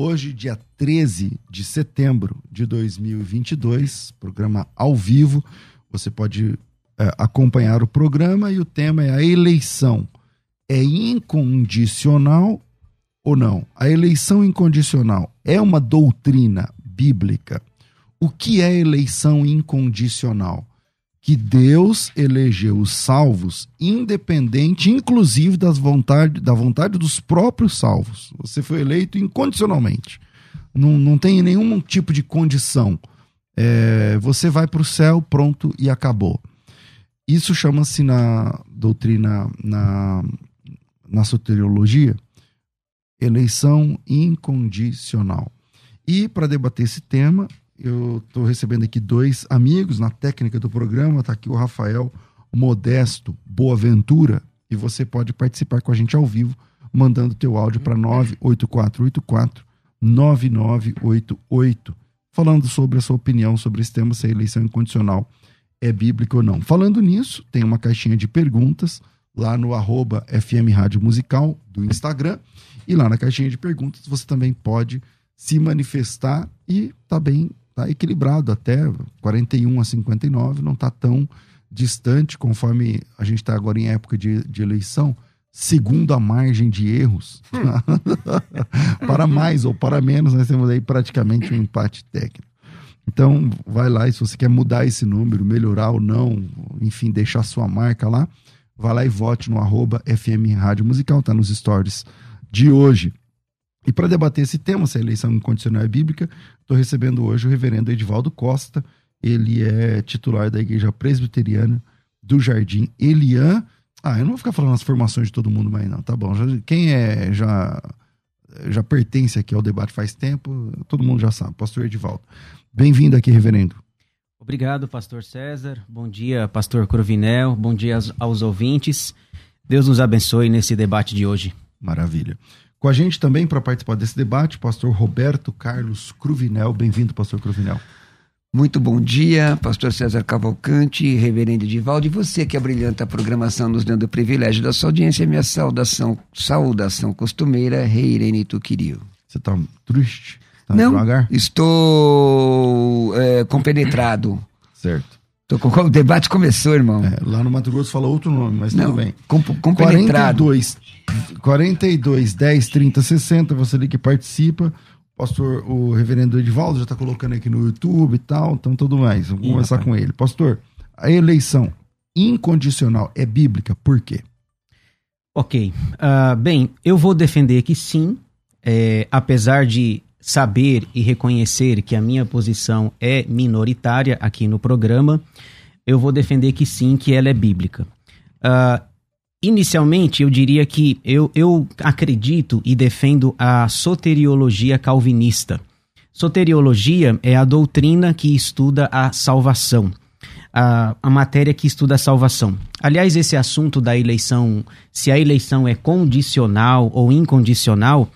Hoje, dia 13 de setembro de 2022, programa ao vivo. Você pode é, acompanhar o programa e o tema é a eleição. É incondicional ou não? A eleição incondicional é uma doutrina bíblica. O que é eleição incondicional? Que Deus elegeu os salvos independente, inclusive das vontade, da vontade dos próprios salvos. Você foi eleito incondicionalmente. Não, não tem nenhum tipo de condição. É, você vai para o céu, pronto e acabou. Isso chama-se na doutrina, na, na soteriologia, eleição incondicional. E para debater esse tema, eu estou recebendo aqui dois amigos na técnica do programa. Está aqui o Rafael Modesto Boaventura. E você pode participar com a gente ao vivo, mandando teu áudio para 98484 9988, falando sobre a sua opinião sobre esse tema, se a eleição incondicional é bíblica ou não. Falando nisso, tem uma caixinha de perguntas lá no arroba FM Rádio Musical do Instagram. E lá na caixinha de perguntas você também pode se manifestar e tá bem, tá equilibrado até 41 a 59, não tá tão distante conforme a gente está agora em época de, de eleição, segundo a margem de erros. para mais ou para menos, nós temos aí praticamente um empate técnico. Então, vai lá e se você quer mudar esse número, melhorar ou não, enfim, deixar sua marca lá, vai lá e vote no arroba FM Rádio Musical, tá nos stories de hoje. E para debater esse tema, se a eleição incondicional é bíblica, estou recebendo hoje o reverendo Edivaldo Costa. Ele é titular da Igreja Presbiteriana do Jardim Elian. Ah, eu não vou ficar falando as formações de todo mundo mais não, tá bom. Já, quem é já já pertence aqui ao debate faz tempo, todo mundo já sabe. Pastor Edivaldo. Bem-vindo aqui, reverendo. Obrigado, pastor César. Bom dia, pastor Crovinel. Bom dia aos, aos ouvintes. Deus nos abençoe nesse debate de hoje. Maravilha. Com a gente também para participar desse debate, pastor Roberto Carlos Cruvinel. Bem-vindo, pastor Cruvinel. Muito bom dia, pastor César Cavalcante, reverendo Edivaldo, e você que abrilhanta a programação nos dando o privilégio da sua audiência, minha saudação, saudação costumeira, Rei Irene Tuquirio. Você está triste? Tá Não, devagar? estou é, compenetrado. Certo. Tô com, o debate começou, irmão. É, lá no Mato Grosso falou outro nome, mas Não, tudo bem. Com, compenetrado. 42 42 10 30 60, você ali que participa. O pastor, o reverendo Edivaldo já está colocando aqui no YouTube e tal, então tudo mais. Vamos começar com ele. Pastor, a eleição incondicional é bíblica, por quê? Ok. Uh, bem, eu vou defender que sim, é, apesar de saber e reconhecer que a minha posição é minoritária aqui no programa, eu vou defender que sim, que ela é bíblica. Uh, Inicialmente, eu diria que eu, eu acredito e defendo a soteriologia calvinista. Soteriologia é a doutrina que estuda a salvação, a, a matéria que estuda a salvação. Aliás, esse assunto da eleição, se a eleição é condicional ou incondicional,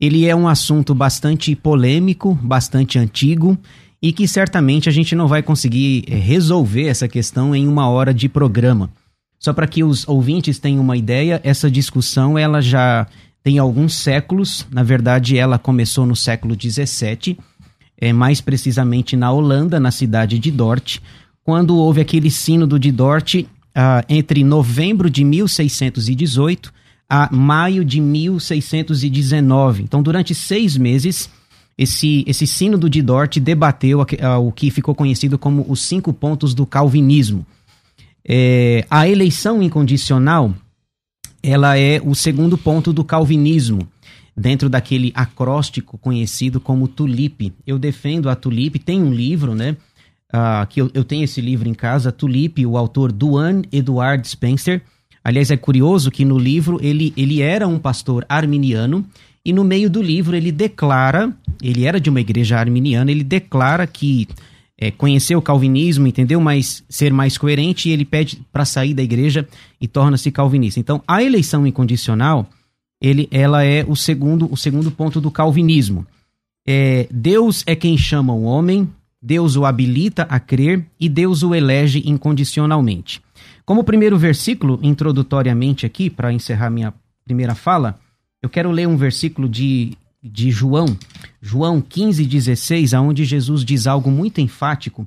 ele é um assunto bastante polêmico, bastante antigo e que certamente a gente não vai conseguir eh, resolver essa questão em uma hora de programa. Só para que os ouvintes tenham uma ideia, essa discussão ela já tem alguns séculos. Na verdade, ela começou no século XVII, é, mais precisamente na Holanda, na cidade de Dort, quando houve aquele sínodo de Dort ah, entre novembro de 1618 a maio de 1619. Então, durante seis meses, esse, esse sínodo de Dort debateu o que ficou conhecido como os cinco pontos do calvinismo. É, a eleição incondicional, ela é o segundo ponto do calvinismo, dentro daquele acróstico conhecido como tulipe. Eu defendo a tulipe, tem um livro, né? Uh, que eu, eu, tenho esse livro em casa, Tulipe, o autor Duane Edward Spencer. Aliás, é curioso que no livro ele, ele era um pastor arminiano e no meio do livro ele declara, ele era de uma igreja arminiana, ele declara que é, conhecer o calvinismo, entendeu? Mas ser mais coerente ele pede para sair da igreja e torna-se calvinista. Então, a eleição incondicional, ele, ela é o segundo, o segundo ponto do calvinismo. É, Deus é quem chama o homem, Deus o habilita a crer e Deus o elege incondicionalmente. Como primeiro versículo, introdutoriamente aqui, para encerrar minha primeira fala, eu quero ler um versículo de, de João, João 15, 16, aonde Jesus diz algo muito enfático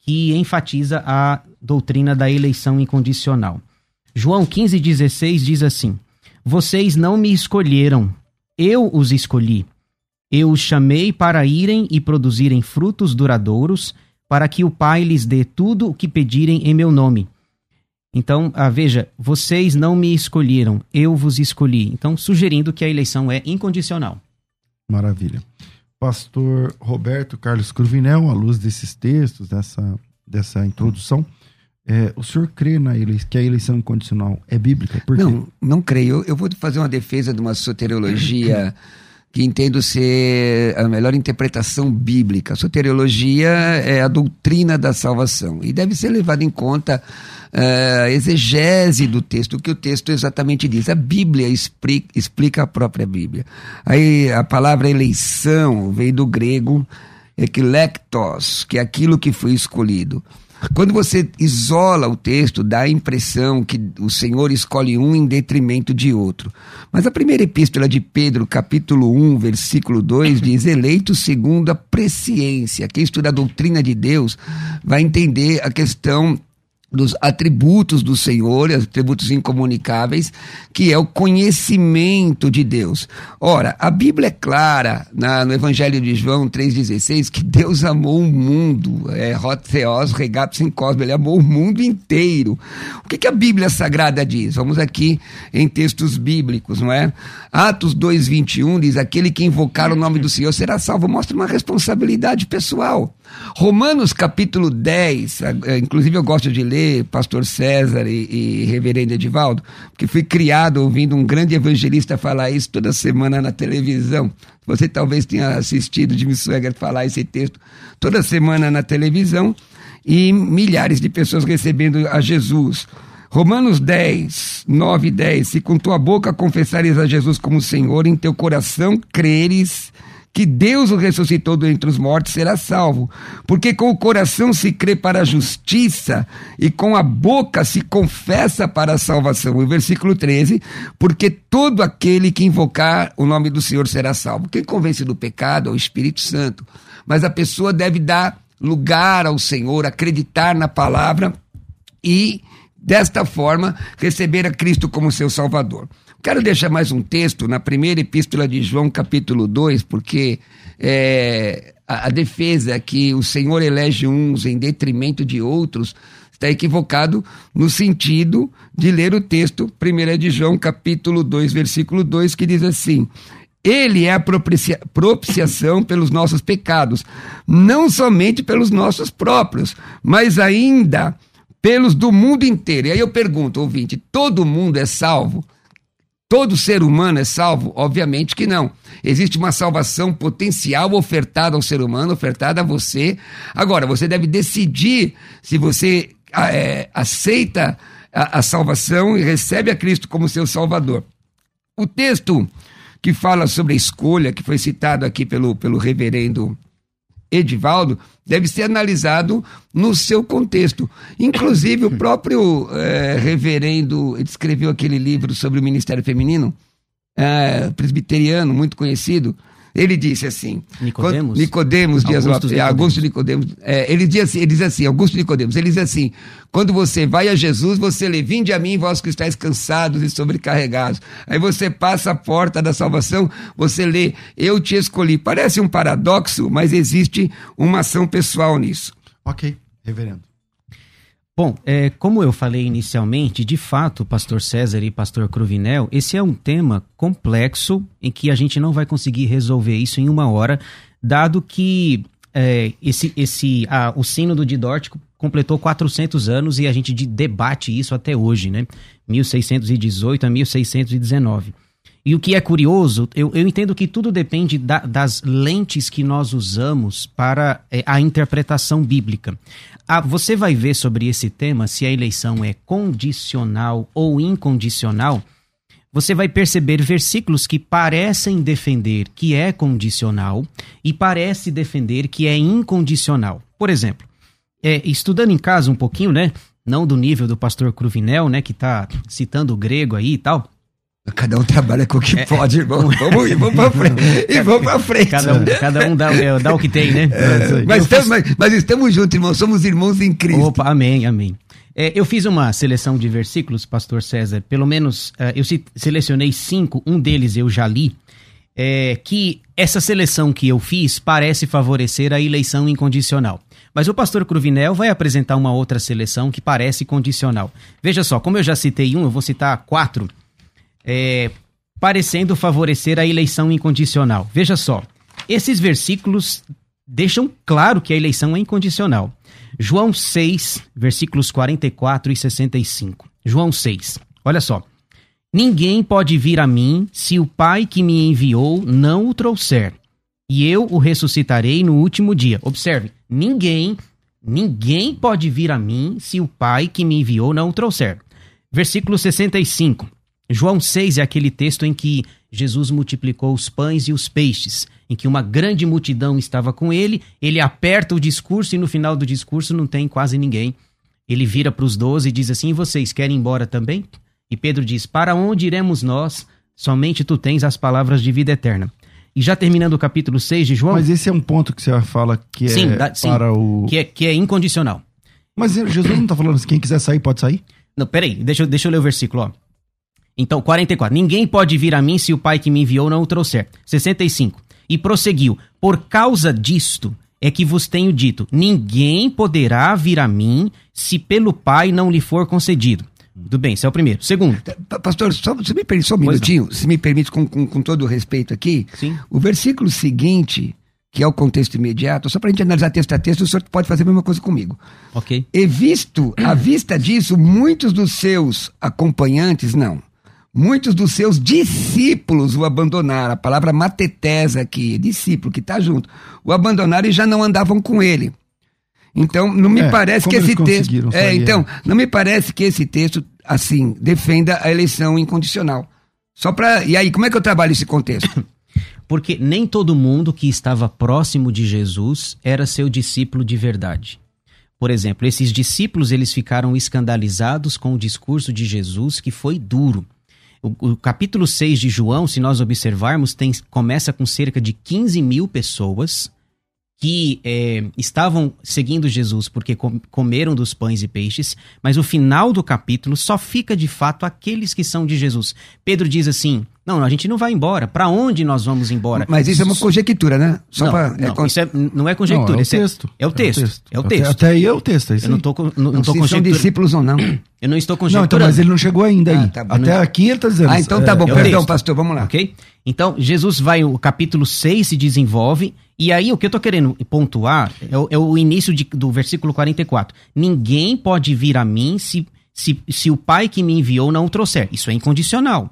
que enfatiza a doutrina da eleição incondicional. João 15, 16 diz assim: Vocês não me escolheram, eu os escolhi. Eu os chamei para irem e produzirem frutos duradouros, para que o Pai lhes dê tudo o que pedirem em meu nome. Então, ah, veja, vocês não me escolheram, eu vos escolhi. Então, sugerindo que a eleição é incondicional. Maravilha. Pastor Roberto Carlos Cruvinel, à luz desses textos, dessa, dessa introdução, é, o senhor crê na eleição, que a eleição incondicional é bíblica? Por não, não creio. Eu vou fazer uma defesa de uma soteriologia que entendo ser a melhor interpretação bíblica. A soteriologia é a doutrina da salvação e deve ser levada em conta uh, exegese do texto, o que o texto exatamente diz. A Bíblia explica, explica a própria Bíblia. Aí a palavra eleição veio do grego eklektos, que é aquilo que foi escolhido. Quando você isola o texto, dá a impressão que o Senhor escolhe um em detrimento de outro. Mas a primeira epístola de Pedro, capítulo 1, versículo 2, diz: eleito segundo a presciência. Quem estuda a doutrina de Deus vai entender a questão dos atributos do Senhor, atributos incomunicáveis, que é o conhecimento de Deus. Ora, a Bíblia é clara na, no Evangelho de João 3,16 que Deus amou o mundo, é Rotheos, Regatos em Cosmo, ele amou o mundo inteiro. O que, que a Bíblia Sagrada diz? Vamos aqui em textos bíblicos, não é? Atos 2,21 diz: aquele que invocar o nome do Senhor será salvo. Mostra uma responsabilidade pessoal. Romanos capítulo 10, inclusive eu gosto de ler pastor César e, e reverendo Edivaldo, porque fui criado ouvindo um grande evangelista falar isso toda semana na televisão. Você talvez tenha assistido Jimmy Swagger falar esse texto toda semana na televisão e milhares de pessoas recebendo a Jesus. Romanos 10, 9 e 10. Se com tua boca confessares a Jesus como Senhor, em teu coração creres que Deus o ressuscitou dentre os mortos, será salvo. Porque com o coração se crê para a justiça e com a boca se confessa para a salvação. O versículo 13, porque todo aquele que invocar o nome do Senhor será salvo. Quem convence do pecado é o Espírito Santo. Mas a pessoa deve dar lugar ao Senhor, acreditar na palavra e, desta forma, receber a Cristo como seu Salvador. Quero deixar mais um texto na primeira epístola de João, capítulo 2, porque é, a, a, defesa que o Senhor elege uns em detrimento de outros está equivocado no sentido de ler o texto, 1 de João, capítulo 2, versículo 2, que diz assim: ele é a propicia propiciação pelos nossos pecados, não somente pelos nossos próprios, mas ainda pelos do mundo inteiro. E aí eu pergunto, ouvinte, todo mundo é salvo? Todo ser humano é salvo? Obviamente que não. Existe uma salvação potencial ofertada ao ser humano, ofertada a você. Agora, você deve decidir se você é, aceita a, a salvação e recebe a Cristo como seu Salvador. O texto que fala sobre a escolha, que foi citado aqui pelo, pelo reverendo Edivaldo, deve ser analisado no seu contexto. Inclusive, o próprio é, reverendo escreveu aquele livro sobre o Ministério Feminino, é, presbiteriano, muito conhecido, Ele disse assim. Nicodemos? Nicodemos Dias Augusto Lopes. é, Augusto Nicodemos. É, ele, diz assim, ele diz assim, Augusto Nicodemos, ele diz assim: quando você vai a Jesus, você lê, vinde a mim, vós que estáis cansados e sobrecarregados. Aí você passa a porta da salvação, você lê, eu te escolhi. Parece um paradoxo, mas existe uma ação pessoal nisso. Ok, reverendo. Bom, é, como eu falei inicialmente, de fato, pastor César e pastor Cruvinel, esse é um tema complexo em que a gente não vai conseguir resolver isso em uma hora, dado que é, esse, esse, ah, o sino do Didort completou 400 anos e a gente debate isso até hoje, né? 1618 a 1619. E o que é curioso, eu, eu entendo que tudo depende da, das lentes que nós usamos para é, a interpretação bíblica. Ah, você vai ver sobre esse tema se a eleição é condicional ou incondicional. Você vai perceber versículos que parecem defender que é condicional e parece defender que é incondicional. Por exemplo, é, estudando em casa um pouquinho, né? Não do nível do pastor Cruvinel, né? Que está citando o grego aí e tal. Cada um trabalha com o que é, pode, irmão. Vamos ir, vamos pra frente. E vamos pra frente. Cada um, cada um dá, é, dá, o que tem, né? É, mas, estamos, mas, mas, estamos juntos, irmão. Somos irmãos em Cristo. Opa, amém, amém. É, eu fiz uma seleção de versículos, pastor César. Pelo menos uh, eu selecionei cinco, um deles eu já li. É, que essa seleção que eu fiz parece favorecer a eleição incondicional. Mas o pastor Cruvinel vai apresentar uma outra seleção que parece condicional. Veja só, como eu já citei um, eu vou citar quatro é, parecendo favorecer a eleição incondicional. Veja só, esses versículos deixam claro que a eleição é incondicional. João 6, versículos 44 e 65. João 6, olha só. Ninguém pode vir a mim se o Pai que me enviou não o trouxer, e eu o ressuscitarei no último dia. Observe, ninguém, ninguém pode vir a mim se o Pai que me enviou não o trouxer. Versículo 65. João 6 é aquele texto em que Jesus multiplicou os pães e os peixes, em que uma grande multidão estava com ele, ele aperta o discurso e no final do discurso não tem quase ninguém. Ele vira para os doze e diz assim: Vocês querem ir embora também? E Pedro diz: Para onde iremos nós? Somente tu tens as palavras de vida eterna. E já terminando o capítulo 6 de João. Mas esse é um ponto que você fala que é sim, da, sim, para o. Que é, que é incondicional. Mas Jesus não está falando assim: quem quiser sair, pode sair? Não, peraí, deixa, deixa eu ler o versículo, ó. Então, 44. Ninguém pode vir a mim se o Pai que me enviou não o trouxer. 65. E prosseguiu: Por causa disto é que vos tenho dito: ninguém poderá vir a mim se pelo Pai não lhe for concedido. Tudo bem, esse é o primeiro. Segundo. Pastor, só, você me permite só um minutinho, se me permite, com, com, com todo o respeito aqui. Sim. O versículo seguinte, que é o contexto imediato, só para a gente analisar texto a texto, o senhor pode fazer a mesma coisa comigo. Ok. E visto, à vista disso, muitos dos seus acompanhantes, não Muitos dos seus discípulos o abandonaram. A palavra matetesa aqui, discípulo que está junto, o abandonaram e já não andavam com ele. Então, não me é, parece que esse texto. É, então, não me parece que esse texto, assim, defenda a eleição incondicional. Só para. E aí, como é que eu trabalho esse contexto? Porque nem todo mundo que estava próximo de Jesus era seu discípulo de verdade. Por exemplo, esses discípulos eles ficaram escandalizados com o discurso de Jesus, que foi duro. O, o, capítulo 6 de João, se nós observarmos, tem, começa com cerca de 15 mil pessoas que é, estavam seguindo Jesus porque com, comeram dos pães e peixes, mas o final do capítulo só fica de fato aqueles que são de Jesus. Pedro diz assim: não, a gente não vai embora. Para onde nós vamos embora? Mas isso é uma conjectura, né? Só não, pra, é não, isso é, não é conjectura. Não, é, o texto. É, é, o texto. É o texto. É o texto. Até, até aí é o texto. É eu não estou não, não tô são discípulos ou não. Eu não estou conjecturando. Não, então, mas ele não chegou ainda aí. Ah, tá até aqui ele está dizendo. Ah, então tá bom. É, perdão, pastor, vamos lá. Ok? Então, Jesus vai, o capítulo 6 se desenvolve, e aí o que eu estou querendo pontuar é o, é o início de, do versículo 44. Ninguém pode vir a mim se, se, se o Pai que me enviou não o trouxer. Isso é incondicional.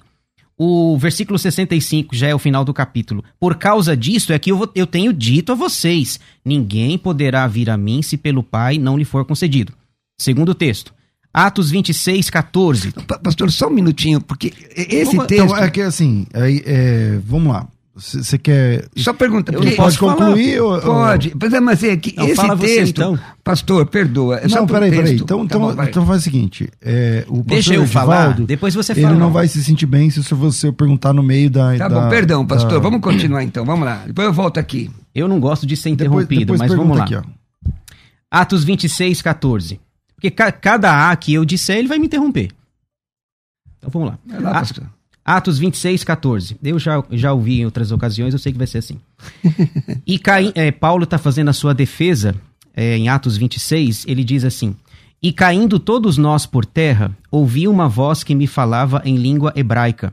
O versículo 65 já é o final do capítulo. Por causa disso é que eu, eu tenho dito a vocês: ninguém poderá vir a mim se pelo Pai não lhe for concedido. Segundo texto. Atos 26, 14. Pastor, só um minutinho, porque esse vamos, texto. Então, é que assim, é, é, vamos lá. Você quer. Só pergunta. Eu porque- não posso Pode concluir? Ou, ou- Pode. Mas, é, mas é que Não, esse fala você, texto, então. pastor, perdoa. É Não, peraí, peraí. texto. Então, Tá então, bom, então faz o seguinte: é, o Deixa eu falar, Edivaldo, depois você Ele fala. não vai se sentir bem se você perguntar no meio da. Tá da- bom, perdão, pastor. da- Vamos continuar então. Vamos lá. Depois eu volto aqui. Eu não gosto de ser Depois, interrompido, depois mas pergunta vamos lá. aqui, ó. Atos 26, 14. Porque ca- cada A que eu disser, ele vai me interromper. Então vamos lá. Vai lá, A- pastor. Atos 26, 14. Eu já, já ouvi em outras ocasiões, eu sei que vai ser assim. e Caim, é, Paulo está fazendo a sua defesa é, em Atos 26, ele diz assim: E caindo todos nós por terra, ouvi uma voz que me falava em língua hebraica: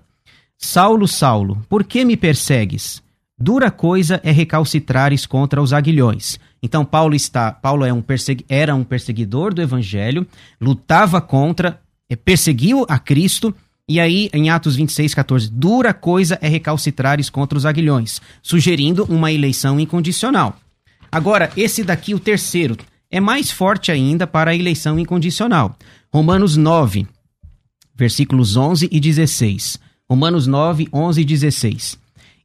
Saulo, Saulo, por que me persegues? Dura coisa é recalcitrares contra os aguilhões. Então Paulo está, Paulo é um persegui- era um perseguidor do evangelho, lutava contra, eh, perseguiu a Cristo, e aí em Atos 26, 14, dura coisa é recalcitrares contra os aguilhões, sugerindo uma eleição incondicional. Agora, esse daqui, o terceiro, é mais forte ainda para a eleição incondicional. Romanos 9, versículos 11 e 16. Romanos 9, 11 e 16.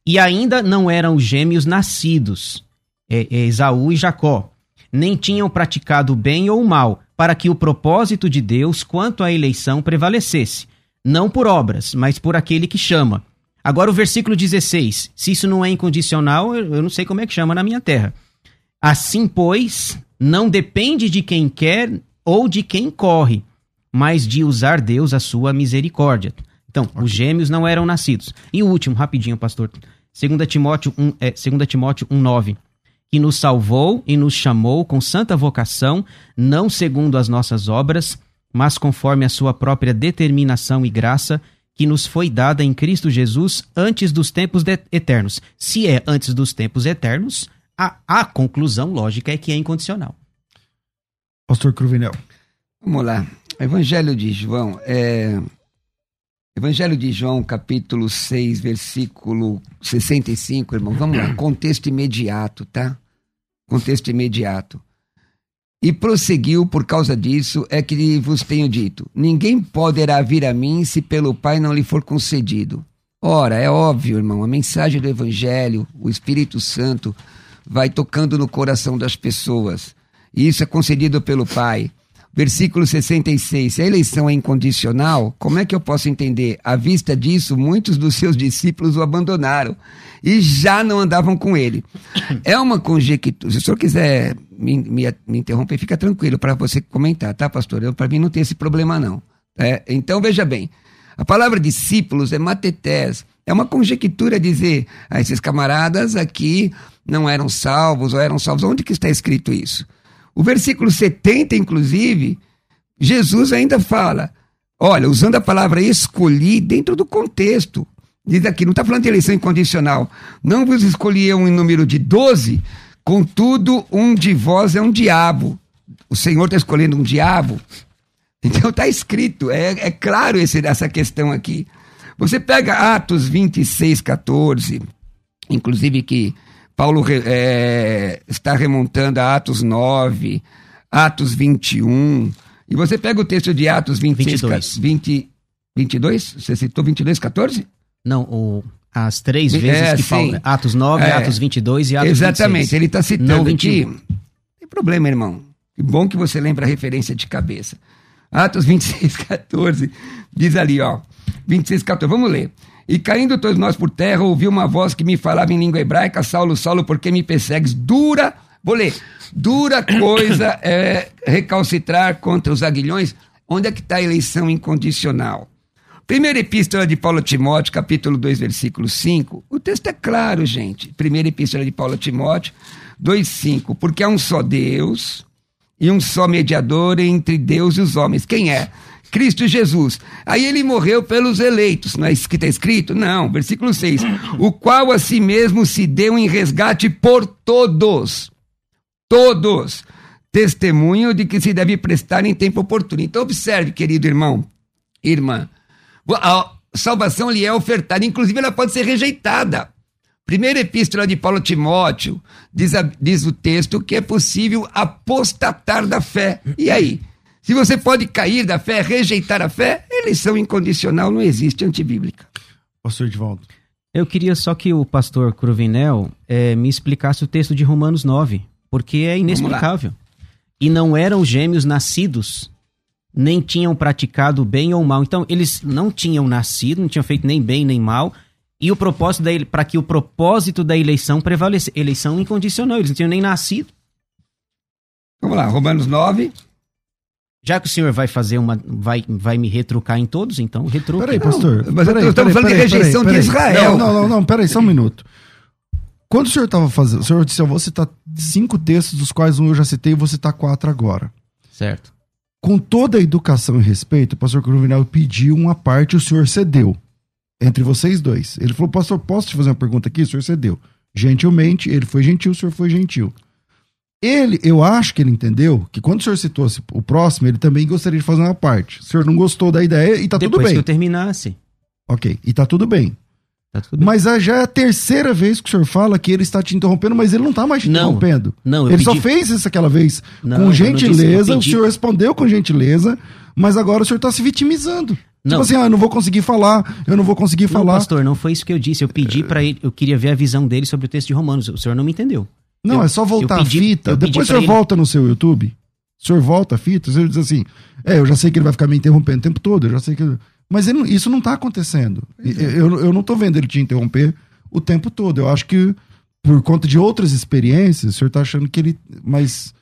E ainda não eram gêmeos nascidos, é, é, Esaú e Jacó, nem tinham praticado bem ou mal, para que o propósito de Deus quanto à eleição prevalecesse, não por obras, mas por aquele que chama. Agora o versículo 16, se isso não é incondicional, eu não sei como é que chama na minha terra. Assim, pois, não depende de quem quer ou de quem corre, mas de usar Deus a sua misericórdia. Então, os gêmeos não eram nascidos. E o último, rapidinho, pastor. 2 Timóteo 1, é, 2 Timóteo 1, 9. Que nos salvou e nos chamou com santa vocação, não segundo as nossas obras, mas conforme a sua própria determinação e graça, que nos foi dada em Cristo Jesus antes dos tempos eternos. Se é antes dos tempos eternos, a, a conclusão lógica é que é incondicional. Pastor Cruvinel. Vamos lá. Evangelho de João, é... Evangelho de João, capítulo 6, versículo 65, irmão. Vamos lá. Contexto imediato, tá? Contexto imediato. E prosseguiu por causa disso, é que vos tenho dito: ninguém poderá vir a mim se pelo Pai não lhe for concedido. Ora, é óbvio, irmão, a mensagem do Evangelho, o Espírito Santo, vai tocando no coração das pessoas. E isso é concedido pelo Pai. Versículo 66. Se a eleição é incondicional, como é que eu posso entender? À vista disso, muitos dos seus discípulos o abandonaram e já não andavam com ele. É uma conjectura. Se o senhor quiser me, me, me interromper, fica tranquilo para você comentar, tá, pastor? Para mim não tem esse problema, não. É, então, veja bem. A palavra discípulos é matetés. É uma conjectura dizer, ah, esses camaradas aqui não eram salvos ou eram salvos. Onde que está escrito isso? O versículo 70, inclusive, Jesus ainda fala, olha, usando a palavra escolhi dentro do contexto. Diz aqui, não está falando de eleição incondicional. Não vos escolhi eu em número de 12, contudo, um de vós é um diabo. O Senhor está escolhendo um diabo. Então está escrito, é, é claro esse, essa questão aqui. Você pega Atos 26, 14, inclusive que Paulo é, está remontando a Atos 9, Atos 21, e você pega o texto de Atos 26, 22. 20, 22? Você citou 22, 14? Não, o- as três É, vezes que sim. Paulo. Atos 9, É. Atos 22 e Atos Exatamente, 26. ele está citando Não aqui. 21. Não tem problema, irmão. Que bom que você lembra a referência de cabeça. Atos 26, 14, diz ali, ó. 26, 14, vamos ler. E caindo todos nós por terra, ouvi uma voz que me falava em língua hebraica: Saulo, Saulo, por que me persegues? Dura, vou ler. Dura coisa é recalcitrar contra os aguilhões. Onde é que está a eleição incondicional? Primeira epístola de Paulo a Timóteo, capítulo 2, versículo 5. O texto é claro, gente. Primeira epístola de Paulo a Timóteo, 2, 5. Porque há um só Deus e um só mediador entre Deus e os homens. Quem é? Cristo Jesus. Aí ele morreu pelos eleitos, não é isso que está escrito? Não, versículo 6. O qual a si mesmo se deu em resgate por todos. Todos. Testemunho de que se deve prestar em tempo oportuno. Então, observe, querido irmão, irmã. A salvação lhe é ofertada, inclusive ela pode ser rejeitada. Primeira epístola de Paulo Timóteo, diz, a- diz o texto que é possível apostatar da fé. E aí? Se você pode cair da fé, rejeitar a fé, eleição incondicional não existe antibíblica. Pastor Edivaldo. Eu queria só que o pastor Cruvinel é, me explicasse o texto de Romanos 9, porque é inexplicável. E não eram gêmeos nascidos, nem tinham praticado bem ou mal. Então, eles não tinham nascido, não tinham feito nem bem nem mal. E o propósito para que o propósito da eleição prevalecesse, eleição incondicional, eles não tinham nem nascido. Vamos lá, Romanos 9, já que o senhor vai fazer uma. vai, vai me retrucar em todos, então retruca. Peraí, pastor. Mas peraí, estamos falando de rejeição de Israel. Não, não, não, peraí, só um minuto. Quando o senhor estava fazendo. O senhor disse, eu vou citar cinco textos, dos quais um eu já citei, e vou citar quatro agora. Certo. Com toda a educação e respeito, o pastor Cruvinel pediu uma parte e o senhor cedeu. Entre vocês dois. Ele falou, pastor, posso te fazer uma pergunta aqui? O senhor cedeu. Gentilmente, ele foi gentil, o senhor foi gentil. Ele, eu acho que ele entendeu que quando o senhor citou o próximo, ele também gostaria de fazer uma parte. O senhor não gostou da ideia e tá Depois tudo bem. que eu terminasse. Ok, e tá tudo bem. Tá tudo bem. Mas já é a terceira vez que o senhor fala que ele está te interrompendo, mas ele não tá mais te Não. interrompendo. Não, ele só pedi- fez isso aquela vez Não, com gentileza, disse, o senhor respondeu com gentileza, mas agora o senhor tá se vitimizando. Não. Tipo assim, ah, eu não vou conseguir falar, eu não vou conseguir Não, falar. pastor, não foi isso que eu disse. Eu pedi para ele, eu queria ver a visão dele sobre o texto de Romanos. O senhor não me entendeu. Não, Eu- é só voltar pedi- a fita. eu Depois senhor ele- volta no seu YouTube. O senhor volta a fita, o senhor diz assim: É, eu já sei que ele vai ficar me interrompendo o tempo todo, eu já sei que. ele-" Mas ele isso não tá acontecendo. é. Eu, eu não tô vendo ele te interromper o tempo todo. Eu acho que, por conta de outras experiências, o senhor tá achando que ele. Mas.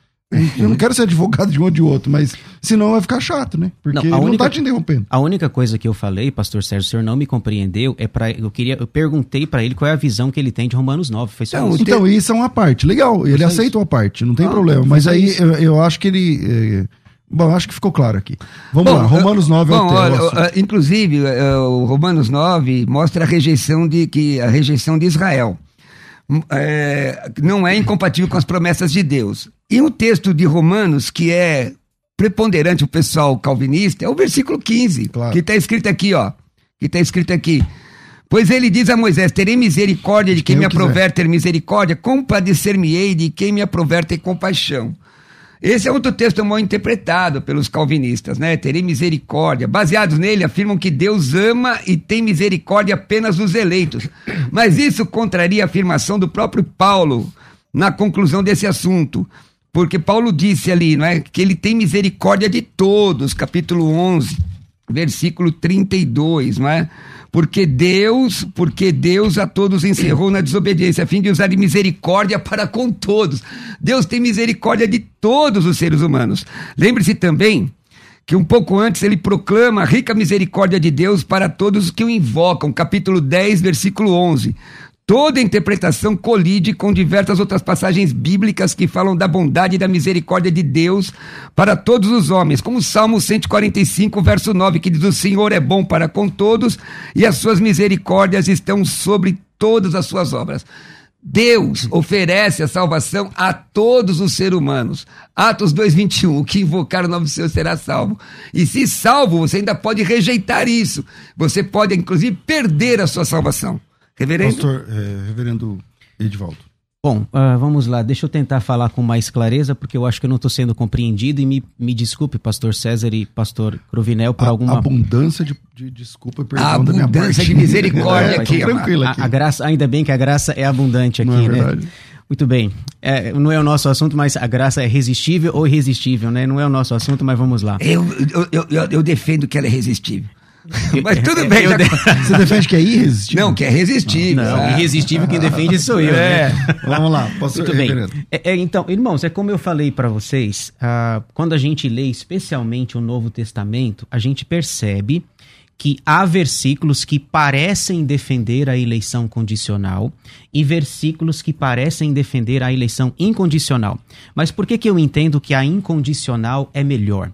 Eu não quero ser advogado de um ou de outro, mas senão vai ficar chato, né? Porque Não, a ele não única- tá te interrompendo. A única coisa que eu falei, pastor Sérgio, o senhor não me compreendeu, é para eu queria, eu perguntei para ele qual é a visão que ele tem de Romanos 9. Foi só Não, isso. Então, isso é uma parte. Legal, ele Só aceita uma parte, não tem Não, problema. Mas aí eu, eu acho que ele. eh, Bom, acho que ficou claro aqui. Vamos Bom, lá, Romanos 9 é o bom, olha, o assunto. uh, inclusive, uh, o Romanos 9 mostra a rejeição de, que, a rejeição de Israel. É, não é incompatível com as promessas de Deus. E o texto de Romanos, que é preponderante o pessoal calvinista, é o versículo 15, Claro. que está escrito aqui, ó. Que está escrito aqui. Pois ele diz a Moisés: Terei misericórdia de quem, quem me eu quiser." aprover ter misericórdia, compadecer-me-ei de quem me aprover ter compaixão. Esse é outro texto mal interpretado pelos calvinistas, né? Terei misericórdia. Baseados nele, afirmam que Deus ama e tem misericórdia apenas dos eleitos. Mas isso contraria a afirmação do próprio Paulo na conclusão desse assunto. Porque Paulo disse ali, não é? Que ele tem misericórdia de todos, capítulo 11, versículo 32, não é? Porque Deus, porque Deus a todos encerrou na desobediência, a fim de usar de misericórdia para com todos. Deus tem misericórdia de todos os seres humanos. Lembre-se também que um pouco antes ele proclama a rica misericórdia de Deus para todos os que o invocam, capítulo 10, versículo 11. Toda interpretação colide com diversas outras passagens bíblicas que falam da bondade e da misericórdia de Deus para todos os homens, como o Salmo 145, verso 9, que diz: O Senhor é bom para com todos e as suas misericórdias estão sobre todas as suas obras. Deus oferece a salvação a todos os seres humanos. Atos 2:21, o que invocar o nome do Senhor será salvo. E se salvo, você ainda pode rejeitar isso. Você pode inclusive perder a sua salvação. Reverendo? Pastor, eh, reverendo Edivaldo. Bom, ah, vamos lá, deixa eu tentar falar com mais clareza, porque eu acho que eu não estou sendo compreendido e me, me desculpe, pastor César e pastor Cruvinel, por A- alguma... Abundância de, de desculpa e perdão A da minha abundância parte. de misericórdia É, aqui, tranquilo A, aqui. a graça, ainda bem que a graça é abundante aqui, Não é né? verdade? Muito bem. É, não é o nosso assunto, mas a graça é resistível ou irresistível, né? Não é o nosso assunto, mas vamos lá. Eu, eu, eu- eu defendo que ela é resistível. Mas tudo bem, já... de- Você defende que é irresistível? Não, que é resistível. Não, ah. irresistível quem defende sou eu, É. né? Vamos lá, pastor Muito bem. É, é, então, irmãos, é como eu falei para vocês, ah, quando a gente lê especialmente o Novo Testamento, a gente percebe que há versículos que parecem defender a eleição condicional e versículos que parecem defender a eleição incondicional. Mas por que, que eu entendo que a incondicional é melhor?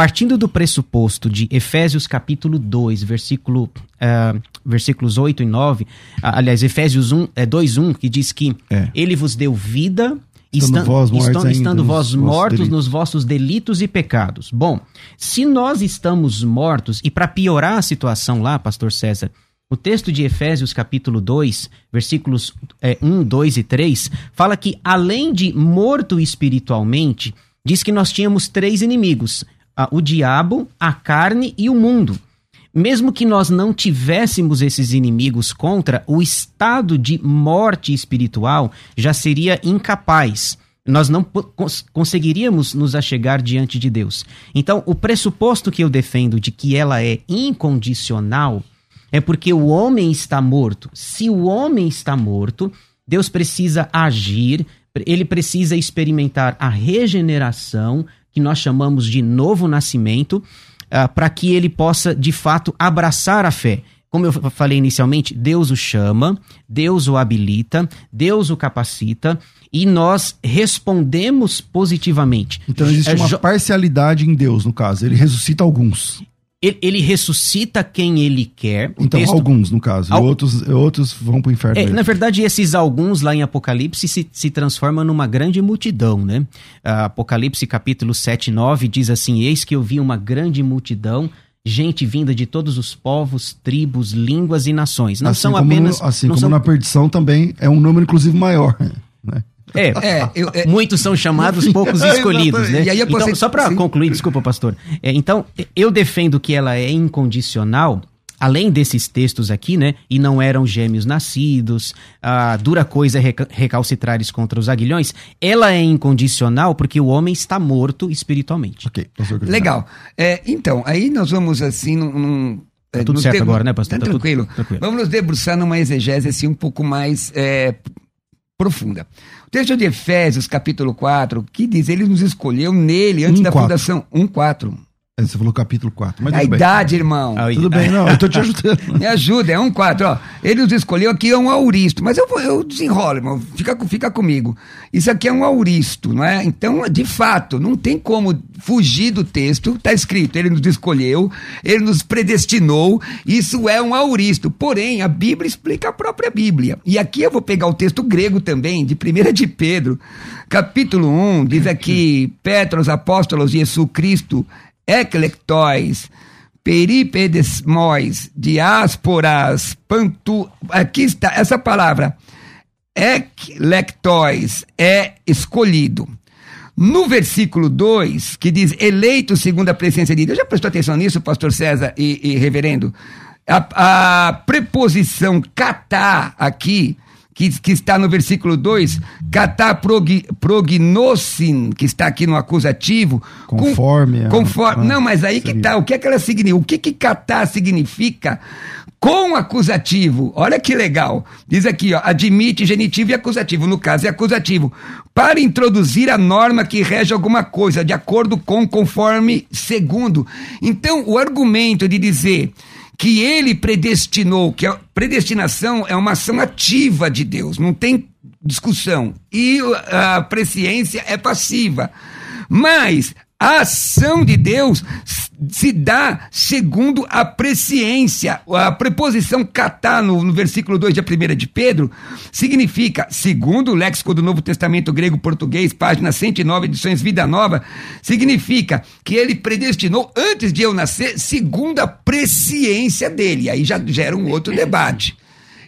Partindo do pressuposto de Efésios capítulo 2, versículo, ah, versículos 8 e 9, ah, aliás, Efésios 1, é, 2, 1, que diz que É. ele vos deu vida, Estando estan- vós mortos estando nos vós vossos mortos delitos. nos vossos delitos e pecados. Bom, se nós estamos mortos, e para piorar a situação lá, pastor César, o texto de Efésios capítulo 2, versículos é, 1, 2 e 3, fala que além de morto espiritualmente, diz que nós tínhamos três inimigos: o diabo, a carne e o mundo. mesmo que nós não tivéssemos esses inimigos contra, o estado de morte espiritual já seria incapaz. Nós não cons conseguiríamos nos achegar diante de Deus. Então, o pressuposto que eu defendo de que ela é incondicional é porque o homem está morto. Se o homem está morto, Deus precisa agir, ele precisa experimentar a regeneração, que nós chamamos de novo nascimento, uh, para que ele possa, de fato, abraçar a fé. Como eu falei inicialmente, Deus o chama, Deus o habilita, Deus o capacita e nós respondemos positivamente. Então existe é, uma parcialidade em Deus, no caso. Ele ressuscita alguns. Ele, ele, ressuscita quem ele quer. então, texto... alguns, no caso. Al... Outros, outros vão para o inferno. É, na verdade, esses alguns lá em Apocalipse se, se transformam numa grande multidão, né? Apocalipse capítulo 7 e 9 diz assim: Eis que eu vi uma grande multidão gente vinda de todos os povos, tribos, línguas e nações. Não assim são apenas. No, assim como são... na perdição também é um número, inclusive, maior. Né? É, é, eu, é, muitos são chamados, poucos escolhidos, né? E aí então, só para concluir, desculpa, pastor. É, então, eu defendo que ela é incondicional, além desses textos aqui, né? E não eram gêmeos nascidos, a dura coisa é recalcitrares contra os aguilhões. Ela é incondicional porque o homem está morto espiritualmente. Ok, Legal. É, então, aí nós vamos assim num, num Tá tudo certo agora, né, pastor? Tá, tá tranquilo. tranquilo. Vamos nos debruçar numa exegese assim um pouco mais é, profunda. Texto de Efésios, capítulo 4, que diz, ele nos escolheu nele antes um da quatro. fundação. 1,4. É, você falou capítulo 4. Mas a idade, bem. irmão. Ah, tudo bem, não, eu tô te ajudando. Me ajuda, é um 4, ó. Ele nos escolheu aqui, é um auristo. Mas eu, eu desenrolo, irmão. Fica, fica comigo. Isso aqui é um auristo, não é? Então, de fato, não tem como fugir do texto. Tá escrito, ele nos escolheu, ele nos predestinou. Isso é um auristo. Porém, a Bíblia explica a própria Bíblia. E aqui eu vou pegar o texto grego também, de 1 de Pedro, capítulo 1, diz aqui, Petros, apóstolos de Jesus Cristo, eclectóis, peripedesmóis, diásporas, pantu... Aqui está essa palavra. Eclectóis é escolhido. No versículo 2, que diz eleito segundo a presença de Deus, já prestou atenção nisso, pastor César e, e reverendo? A, a preposição catar aqui que, que está no versículo 2, cataprognossin, que está aqui no acusativo. Conforme. Com, conforme. não, mas aí seria. que está. O que é que ela significa? O que que catar significa? Com acusativo. Olha que legal. Diz aqui, ó, admite genitivo e acusativo. No caso, é acusativo. Para introduzir a norma que rege alguma coisa, de acordo com, conforme, segundo. Então, o argumento de dizer que ele predestinou, que a predestinação é uma ação ativa de Deus, não tem discussão. E a presciência é passiva. Mas a ação de Deus se dá segundo a presciência. A preposição catá no, no versículo 2 de 1 de Pedro significa, segundo o léxico do Novo Testamento grego-português, página 109, edições Vida Nova, significa que ele predestinou antes de eu nascer, segundo a presciência dele. Aí já gera um outro debate.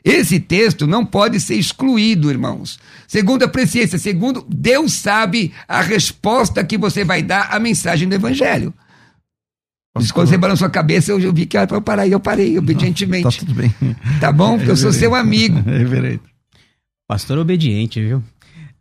Esse texto não pode ser excluído, irmãos. Segundo a presciência, segundo Deus sabe a resposta que você vai dar à mensagem do Evangelho. Pastor... Quando você balançou a cabeça, eu vi que era para eu parar e eu parei, obedientemente. Tá tudo bem. Tá bom? Porque eu sou seu amigo. Reverendo. Pastor obediente, viu?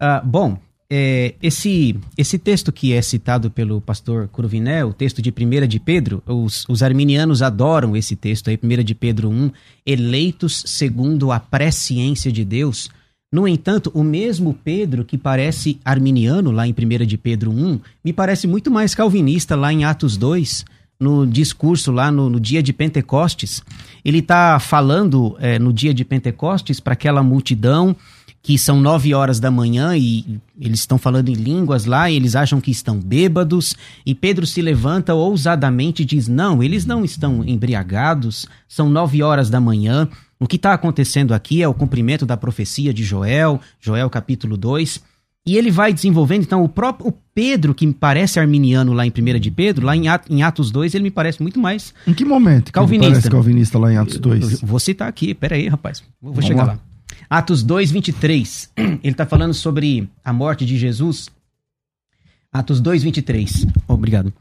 Uh, bom, é, esse, esse texto que é citado pelo pastor Curviné, o texto de 1 de Pedro, os, os arminianos adoram esse texto aí, 1 de Pedro 1, eleitos segundo a presciência de Deus. No entanto, o mesmo Pedro que parece arminiano lá em 1 de Pedro 1, me parece muito mais calvinista lá em Atos 2, no discurso lá no, no dia de Pentecostes. Ele está falando é, no dia de Pentecostes para aquela multidão que são nove horas da manhã e eles estão falando em línguas lá e eles acham que estão bêbados. E Pedro se levanta ousadamente e diz: Não, eles não estão embriagados, são nove horas da manhã. O que está acontecendo aqui é o cumprimento da profecia de Joel, Joel capítulo 2. E ele vai desenvolvendo, então, o próprio o Pedro, que me parece arminiano lá em 1 de Pedro, lá em, Atos 2, ele me parece muito mais. Em que momento? Calvinista. Que parece calvinista lá em Atos 2? Eu, eu vou citar aqui, peraí, rapaz. Vou, vou chegar lá. lá. Atos 2, 23. Ele está falando sobre a morte de Jesus. Atos 2, 23. Obrigado.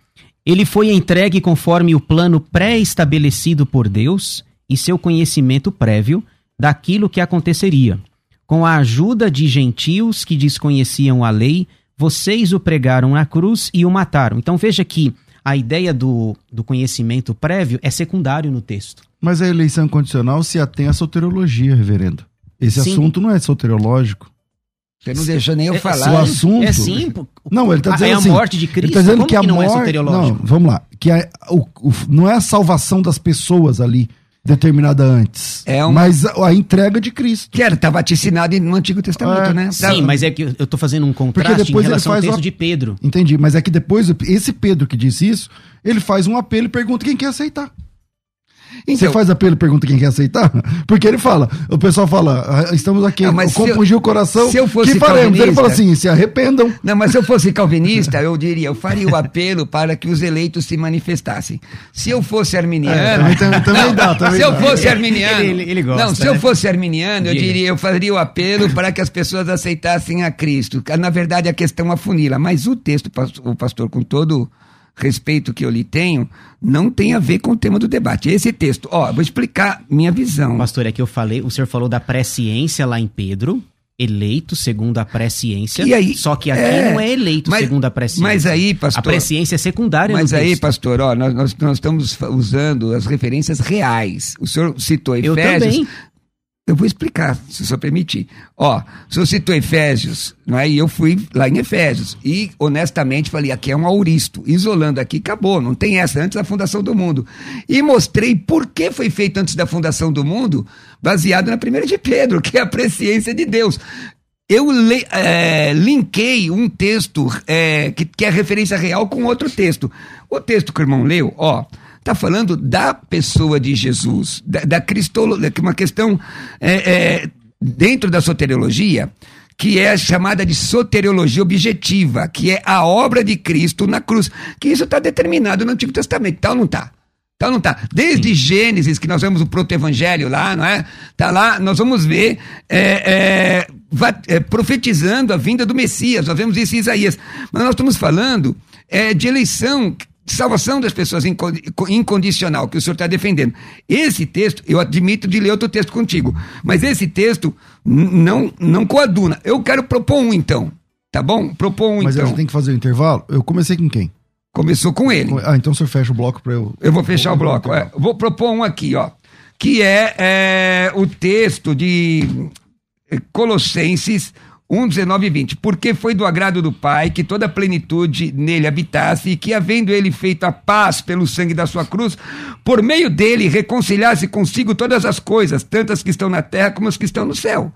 Ele foi entregue conforme o plano pré-estabelecido por Deus e seu conhecimento prévio daquilo que aconteceria. Com a ajuda de gentios que desconheciam a lei, vocês o pregaram na cruz e o mataram. Então veja que a ideia do, do conhecimento prévio é secundário no texto. Mas a eleição condicional se atém à soteriologia, reverendo. Esse Sim. assunto não é soteriológico. Você não deixou nem eu É, falar. o assunto. É sim. Não, ele está Ah, dizendo é a assim, morte de Ele Cristo. está dizendo Como que a não é morte. soteriológico? não, vamos lá. Que a- o- o- não é a salvação das pessoas ali determinada antes. É um- Mas a, a entrega de Cristo. Que era, tá vaticinado no Antigo Testamento, É. né? Tá- Sim, mas é que eu eu tô fazendo um contraste em depois ele relação ao texto uma- de Pedro. Entendi. Mas é que depois, esse Pedro que disse isso, ele faz um apelo e pergunta quem quer aceitar. Então, Você faz apelo e pergunta quem quer aceitar? Porque ele fala, o pessoal fala, "Ah, estamos aqui, Ah, mas compungir o coração, se eu fosse que faremos? Ele calvinista- fala assim, se arrependam. Não, mas se eu fosse calvinista, eu diria, eu faria o apelo para que os eleitos se manifestassem. Se eu fosse arminiano. É, também- também- também dá, também se eu dá. fosse arminiano. Ele- ele gosta, não, se né? eu fosse arminiano, eu diria, eu faria o apelo para que as pessoas aceitassem a Cristo. Na verdade, a questão afunila. Mas o texto, o pastor, com todo respeito que eu lhe tenho, não tem a ver com o tema do debate. Esse texto, ó, eu vou explicar minha visão. Pastor, é que eu falei, o senhor falou da presciência lá em Pedro, eleito segundo a presciência. E aí- só que aqui é, não é eleito mas- segundo a presciência. mas aí, pastor- A presciência é secundária Mas aí, texto. pastor, ó, nós, nós, nós estamos usando as referências reais. O senhor citou Eu Efésios. também. Eu vou explicar, se o senhor permitir. Ó, o senhor citou Efésios, não é? E eu fui lá em Efésios. E, honestamente, falei, aqui é um auristo. Isolando aqui, acabou. Não tem essa, antes da fundação do mundo. E mostrei por que foi feito antes da fundação do mundo, baseado na primeira de Pedro, que é a presciência de Deus. Eu le, é, linkei um texto é, que, que é referência real com outro texto. O texto que o irmão leu, ó, está falando da pessoa de Jesus, da, da cristologia, que é uma questão é, é, dentro da soteriologia, que é chamada de soteriologia objetiva, que é a obra de Cristo na cruz, que isso está determinado no Antigo Testamento, tal não está? Então não tá. Desde Gênesis, que nós vemos o proto-evangelho lá, não é? Tá lá, nós vamos ver é, é, é, profetizando a vinda do Messias. Nós vemos isso em Isaías. Mas nós estamos falando é, de eleição, salvação das pessoas inco- incondicional, que o senhor está defendendo. Esse texto, eu admito de ler outro texto contigo, mas esse texto não, não coaduna. Eu quero propor um, então. Tá bom? Propor um, Mas a então. gente tem que fazer o intervalo. Eu comecei com quem? Começou com ele. Ah, então o senhor fecha o bloco para eu... Eu vou fechar o Vou- bloco. É, vou propor um aqui, ó. Que é, é, o texto de Colossenses 1, 19 e 20. Porque foi do agrado do Pai que toda a plenitude nele habitasse e que, havendo ele feito a paz pelo sangue da sua cruz, por meio dele reconciliasse consigo todas as coisas, tanto as que estão na terra como as que estão no céu.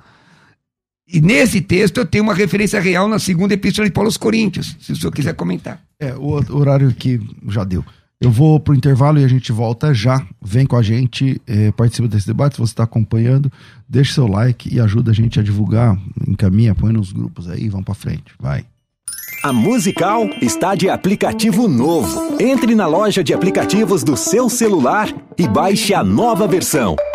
E nesse texto eu tenho uma referência real na segunda epístola de Paulo aos Coríntios, se o senhor quiser comentar. É, o horário aqui já deu. Eu vou pro intervalo e a gente volta já. Vem com a gente, eh, participa desse debate. Se você está acompanhando, deixa seu like e ajuda a gente a divulgar. Encaminha, põe nos grupos aí, vamos pra frente. Vai. A Musical está de aplicativo novo. Entre na loja de aplicativos do seu celular e baixe a nova versão.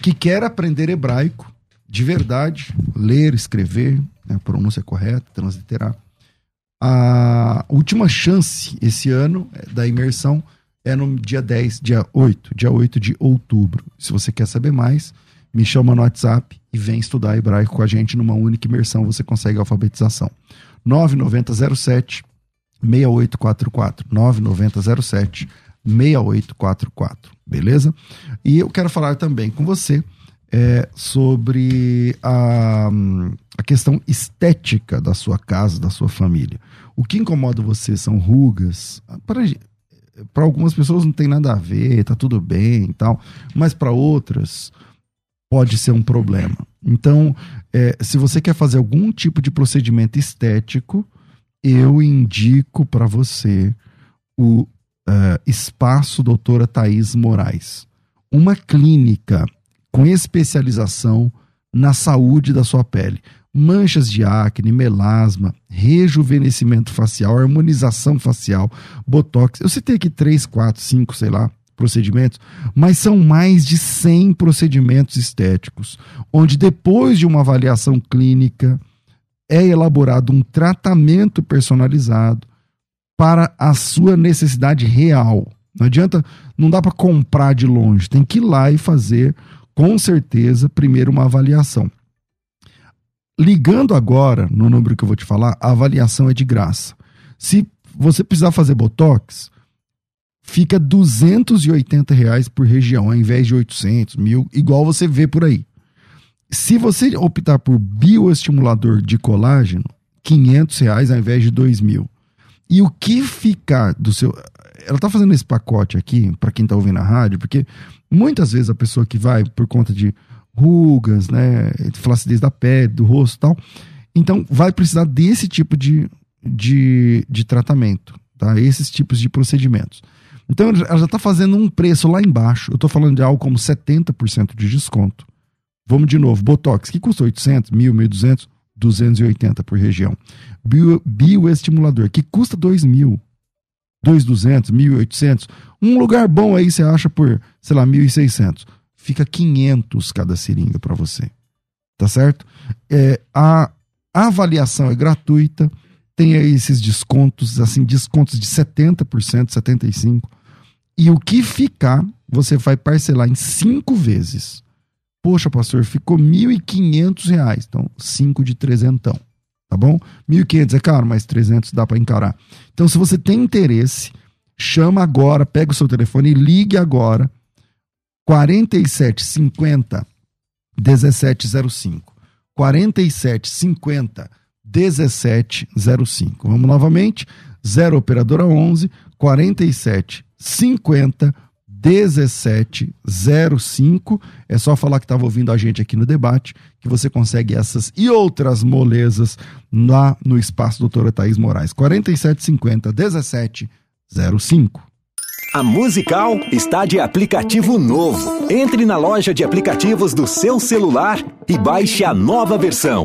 que quer aprender hebraico de verdade, ler, escrever, né, pronúncia correta, transliterar. A, a última chance esse ano é, da imersão é no dia 10, dia 8, dia 8 de outubro. Se você quer saber mais, me chama no WhatsApp e vem estudar hebraico com a gente numa única imersão, você consegue alfabetização. 9907 6844 9907 6844, beleza? E eu quero falar também com você é, sobre a, a questão estética da sua casa, da sua família. O que incomoda você são rugas. Para, algumas pessoas não tem nada a ver, tá tudo bem e tal, mas para outras pode ser um problema. Então, é, se você quer fazer algum tipo de procedimento estético, eu indico para você o uh, Espaço Doutora Thaís Moraes. Uma clínica com especialização na saúde da sua pele. Manchas de acne, melasma, rejuvenescimento facial, harmonização facial, botox. Eu citei aqui três, quatro, cinco, sei lá, procedimentos, mas são mais de 100 procedimentos estéticos, onde depois de uma avaliação clínica é elaborado um tratamento personalizado para a sua necessidade real. Não adianta, não dá para comprar de longe, tem que ir lá e fazer com certeza primeiro uma avaliação. Ligando agora no número que eu vou te falar, a avaliação é de graça. Se você precisar fazer botox, fica 280 reais por região, ao invés de 800, mil, igual você vê por aí. Se você optar por bioestimulador de colágeno, 500 reais ao invés de 2 mil. E o que ficar do seu. Ela tá fazendo esse pacote aqui, para quem tá ouvindo a rádio, porque muitas vezes a pessoa que vai por conta de rugas, né, flacidez da pele, do rosto e tal, então vai precisar desse tipo de, de, de tratamento, tá? Esses tipos de procedimentos. Então ela já está fazendo um preço lá embaixo. Eu estou falando de algo como 70% de desconto. Vamos de novo. Botox, que custa 800, 1.000, 1.200, 280 por região. Bio, bioestimulador, que custa 2.000, 2.200, 1.800. Um lugar bom aí você acha por, sei lá, 1.600. Fica 500 cada seringa para você. Tá certo? É, a, avaliação é gratuita. Tem aí esses descontos, assim, descontos de 70%, 75%. E o que ficar, você vai parcelar em cinco vezes. Poxa, pastor, ficou R$ 1.500. Então, 5 de trezentão. Tá bom? 1.500 é caro, mas 300 dá para encarar. Então, se você tem interesse, chama agora, pega o seu telefone e ligue agora. 4750 1705. 4750 1705. Vamos novamente. 0 operadora 11 47 50 1705. É só falar que estava ouvindo a gente aqui no debate, que você consegue essas e outras molezas lá no espaço doutora Thaís Moraes. 4750 1705. A Musical está de aplicativo novo. Entre na loja de aplicativos do seu celular e baixe a nova versão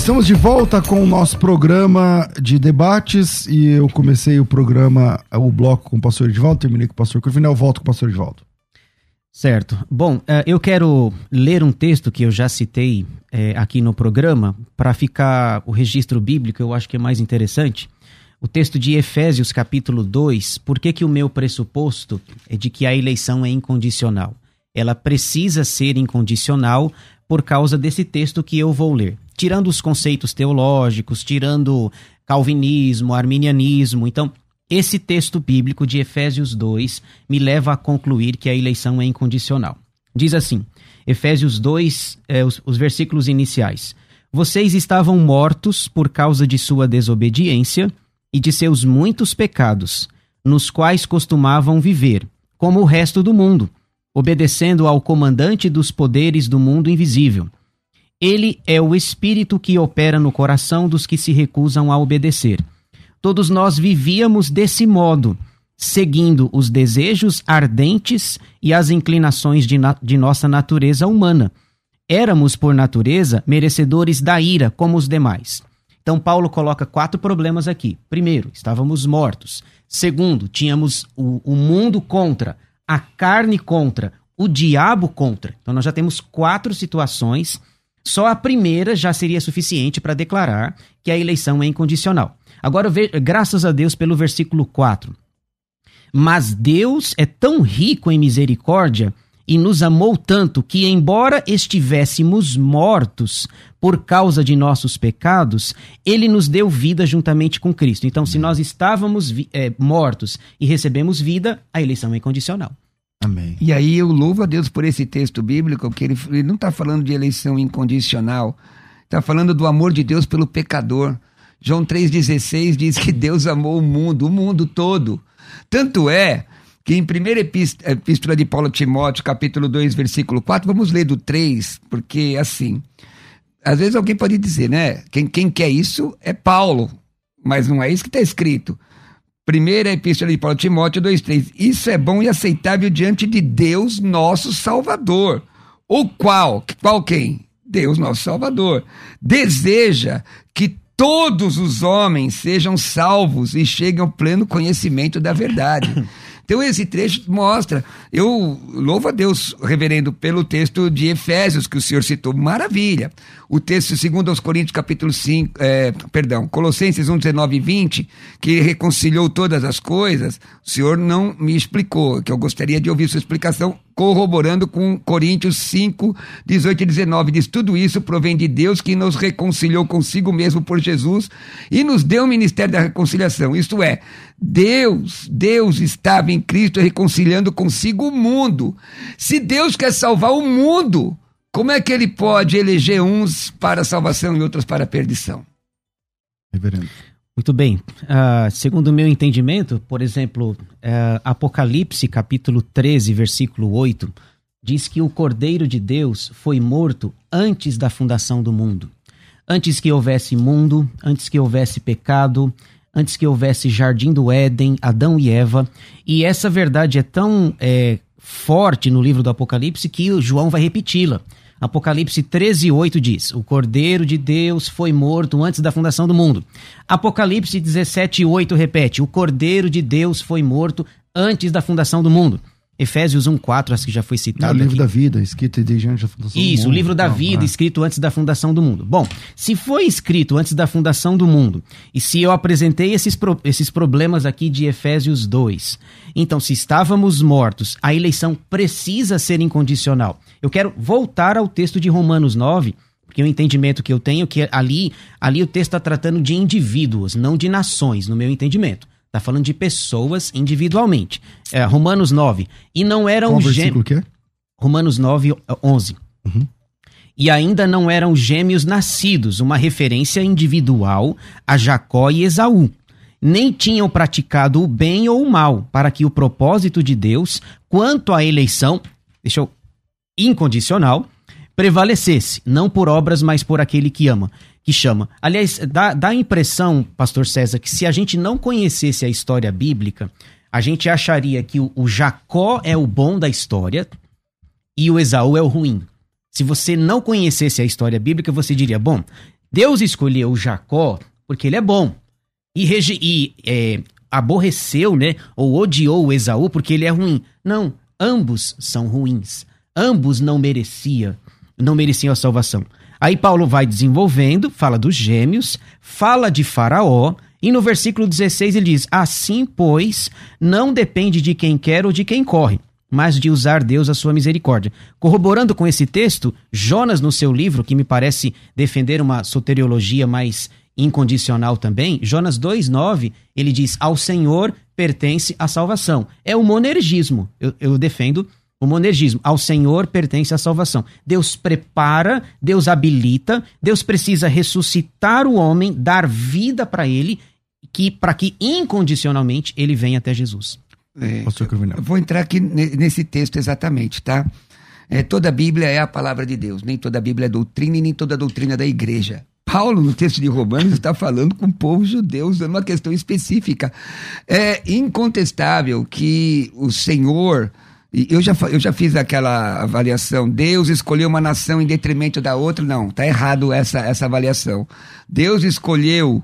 Estamos de volta com o nosso programa de debates e eu comecei o programa, o bloco com o pastor Edvaldo, terminei com o pastor Curvinel, volto com o pastor Edvaldo. Certo. Bom, eh, eu quero ler um texto que eu já citei é, aqui no programa para ficar o registro bíblico, eu acho que é mais interessante. O texto de Efésios, capítulo 2, por que, que o meu pressuposto é de que a eleição é incondicional? Ela precisa ser incondicional por causa desse texto que eu vou ler tirando os conceitos teológicos, tirando calvinismo, arminianismo. Então, esse texto bíblico de Efésios 2 me leva a concluir que a eleição é incondicional. Diz assim, Efésios 2, é, os, os versículos iniciais. Vocês estavam mortos por causa de sua desobediência e de seus muitos pecados, nos quais costumavam viver, como o resto do mundo, obedecendo ao comandante dos poderes do mundo invisível Ele é o espírito que opera no coração dos que se recusam a obedecer. Todos nós vivíamos desse modo, seguindo os desejos ardentes e as inclinações de, na de nossa natureza humana. Éramos, por natureza, merecedores da ira, como os demais. Então, Paulo coloca quatro problemas aqui. Primeiro, estávamos mortos. Segundo, tínhamos o, o mundo contra, a carne contra, o diabo contra. Então, nós já temos quatro situações. Só a primeira já seria suficiente para declarar que a eleição é incondicional. Agora, graças a Deus pelo versículo 4. Mas Deus é tão rico em misericórdia e nos amou tanto que, embora estivéssemos mortos por causa de nossos pecados, ele nos deu vida juntamente com Cristo. Então, se nós estávamos é, mortos e recebemos vida, a eleição é incondicional. Amém. E aí eu louvo a Deus por esse texto bíblico, porque ele, ele não está falando de eleição incondicional, está falando do amor de Deus pelo pecador. João 3,16 diz que Deus amou o mundo, o mundo todo. Tanto é que em primeira epístola de Paulo a Timóteo, capítulo 2, versículo 4, vamos ler do 3, porque assim, às vezes alguém pode dizer, né? Quem, quem quer isso é Paulo, mas não é isso que está escrito. Primeira epístola de Paulo Timóteo 2,3. Isso é bom e aceitável diante de Deus, nosso Salvador. O qual, qual quem? Deus, nosso Salvador. Deseja que todos os homens sejam salvos e cheguem ao pleno conhecimento da verdade. Então esse trecho mostra, eu louvo a Deus, reverendo, pelo texto de Efésios que o senhor citou, maravilha. O texto segundo aos Coríntios capítulo 5, é, perdão, Colossenses 1, 19 e 20, que reconciliou todas as coisas, o senhor não me explicou, que eu gostaria de ouvir sua explicação corroborando com Coríntios 5, 18 e 19. Diz: Tudo isso provém de Deus que nos reconciliou consigo mesmo por Jesus e nos deu o ministério da reconciliação. Isto é, Deus, Deus estava em Cristo reconciliando consigo o mundo. Se Deus quer salvar o mundo, como é que ele pode eleger uns para salvação e outros para perdição? Reverendo. Muito bem. Uh, segundo o meu entendimento, por exemplo, uh, Apocalipse capítulo 13, versículo 8, diz que o Cordeiro de Deus foi morto antes da fundação do mundo. Antes que houvesse mundo, antes que houvesse pecado, antes que houvesse jardim do Éden, Adão e Eva. E essa verdade é tão é, forte no livro do Apocalipse que o João vai repeti-la. Apocalipse 13, 8 diz: O Cordeiro de Deus foi morto antes da fundação do mundo. Apocalipse 17, 8 repete: O Cordeiro de Deus foi morto antes da fundação do mundo. Efésios 1:4, acho que já foi citado. É o livro aqui. da vida, escrito desde antes da fundação Isso, do mundo. Isso, o livro da Não, vida, ah. escrito antes da fundação do mundo. Bom, se foi escrito antes da fundação do mundo, e se eu apresentei esses, pro, esses problemas aqui de Efésios 2, então se estávamos mortos, a eleição precisa ser incondicional. Eu quero voltar ao texto de Romanos 9, porque o entendimento que eu tenho é que ali, ali o texto está tratando de indivíduos, não de nações, no meu entendimento. Está falando de pessoas individualmente. É, Romanos 9. E não eram gêmeos. Que é? Romanos 9, 11. Uhum. E ainda não eram gêmeos nascidos, uma referência individual a Jacó e Esaú. Nem tinham praticado o bem ou o mal, para que o propósito de Deus, quanto à eleição, deixa eu, incondicional, prevalecesse, não por obras, mas por aquele que ama que chama. Aliás, dá, dá a impressão, pastor César, que se a gente não conhecesse a história bíblica, a gente acharia que o, o Jacó é o bom da história e o Esaú é o ruim. Se você não conhecesse a história bíblica, você diria: bom, Deus escolheu o Jacó porque ele é bom. E, e é, aborreceu, né? Ou odiou o Esaú porque ele é ruim. Não, ambos são ruins. Ambos não merecia, não mereciam a salvação. Aí Paulo vai desenvolvendo, fala dos gêmeos, fala de Faraó, e no versículo 16 ele diz: Assim, pois, não depende de quem quer ou de quem corre, mas de usar Deus a sua misericórdia. Corroborando com esse texto, Jonas, no seu livro, que me parece defender uma soteriologia mais incondicional também, Jonas 2,9, ele diz: Ao Senhor pertence a salvação. É o monergismo. Eu, eu defendo o monergismo. Ao Senhor pertence a salvação. Deus prepara, Deus habilita, Deus precisa ressuscitar o homem, dar vida para ele, que para que incondicionalmente ele venha até Jesus. É, eu vou entrar aqui nesse texto exatamente, tá? é, toda a Bíblia é a palavra de Deus, nem toda a Bíblia é doutrina e nem toda a doutrina é da igreja. Paulo, no texto de Romanos, está falando com o povo judeu, usando uma questão específica. É incontestável que o Senhor. Eu já, eu já fiz aquela avaliação. Deus escolheu uma nação em detrimento da outra. Não, está errado essa, essa avaliação. Deus escolheu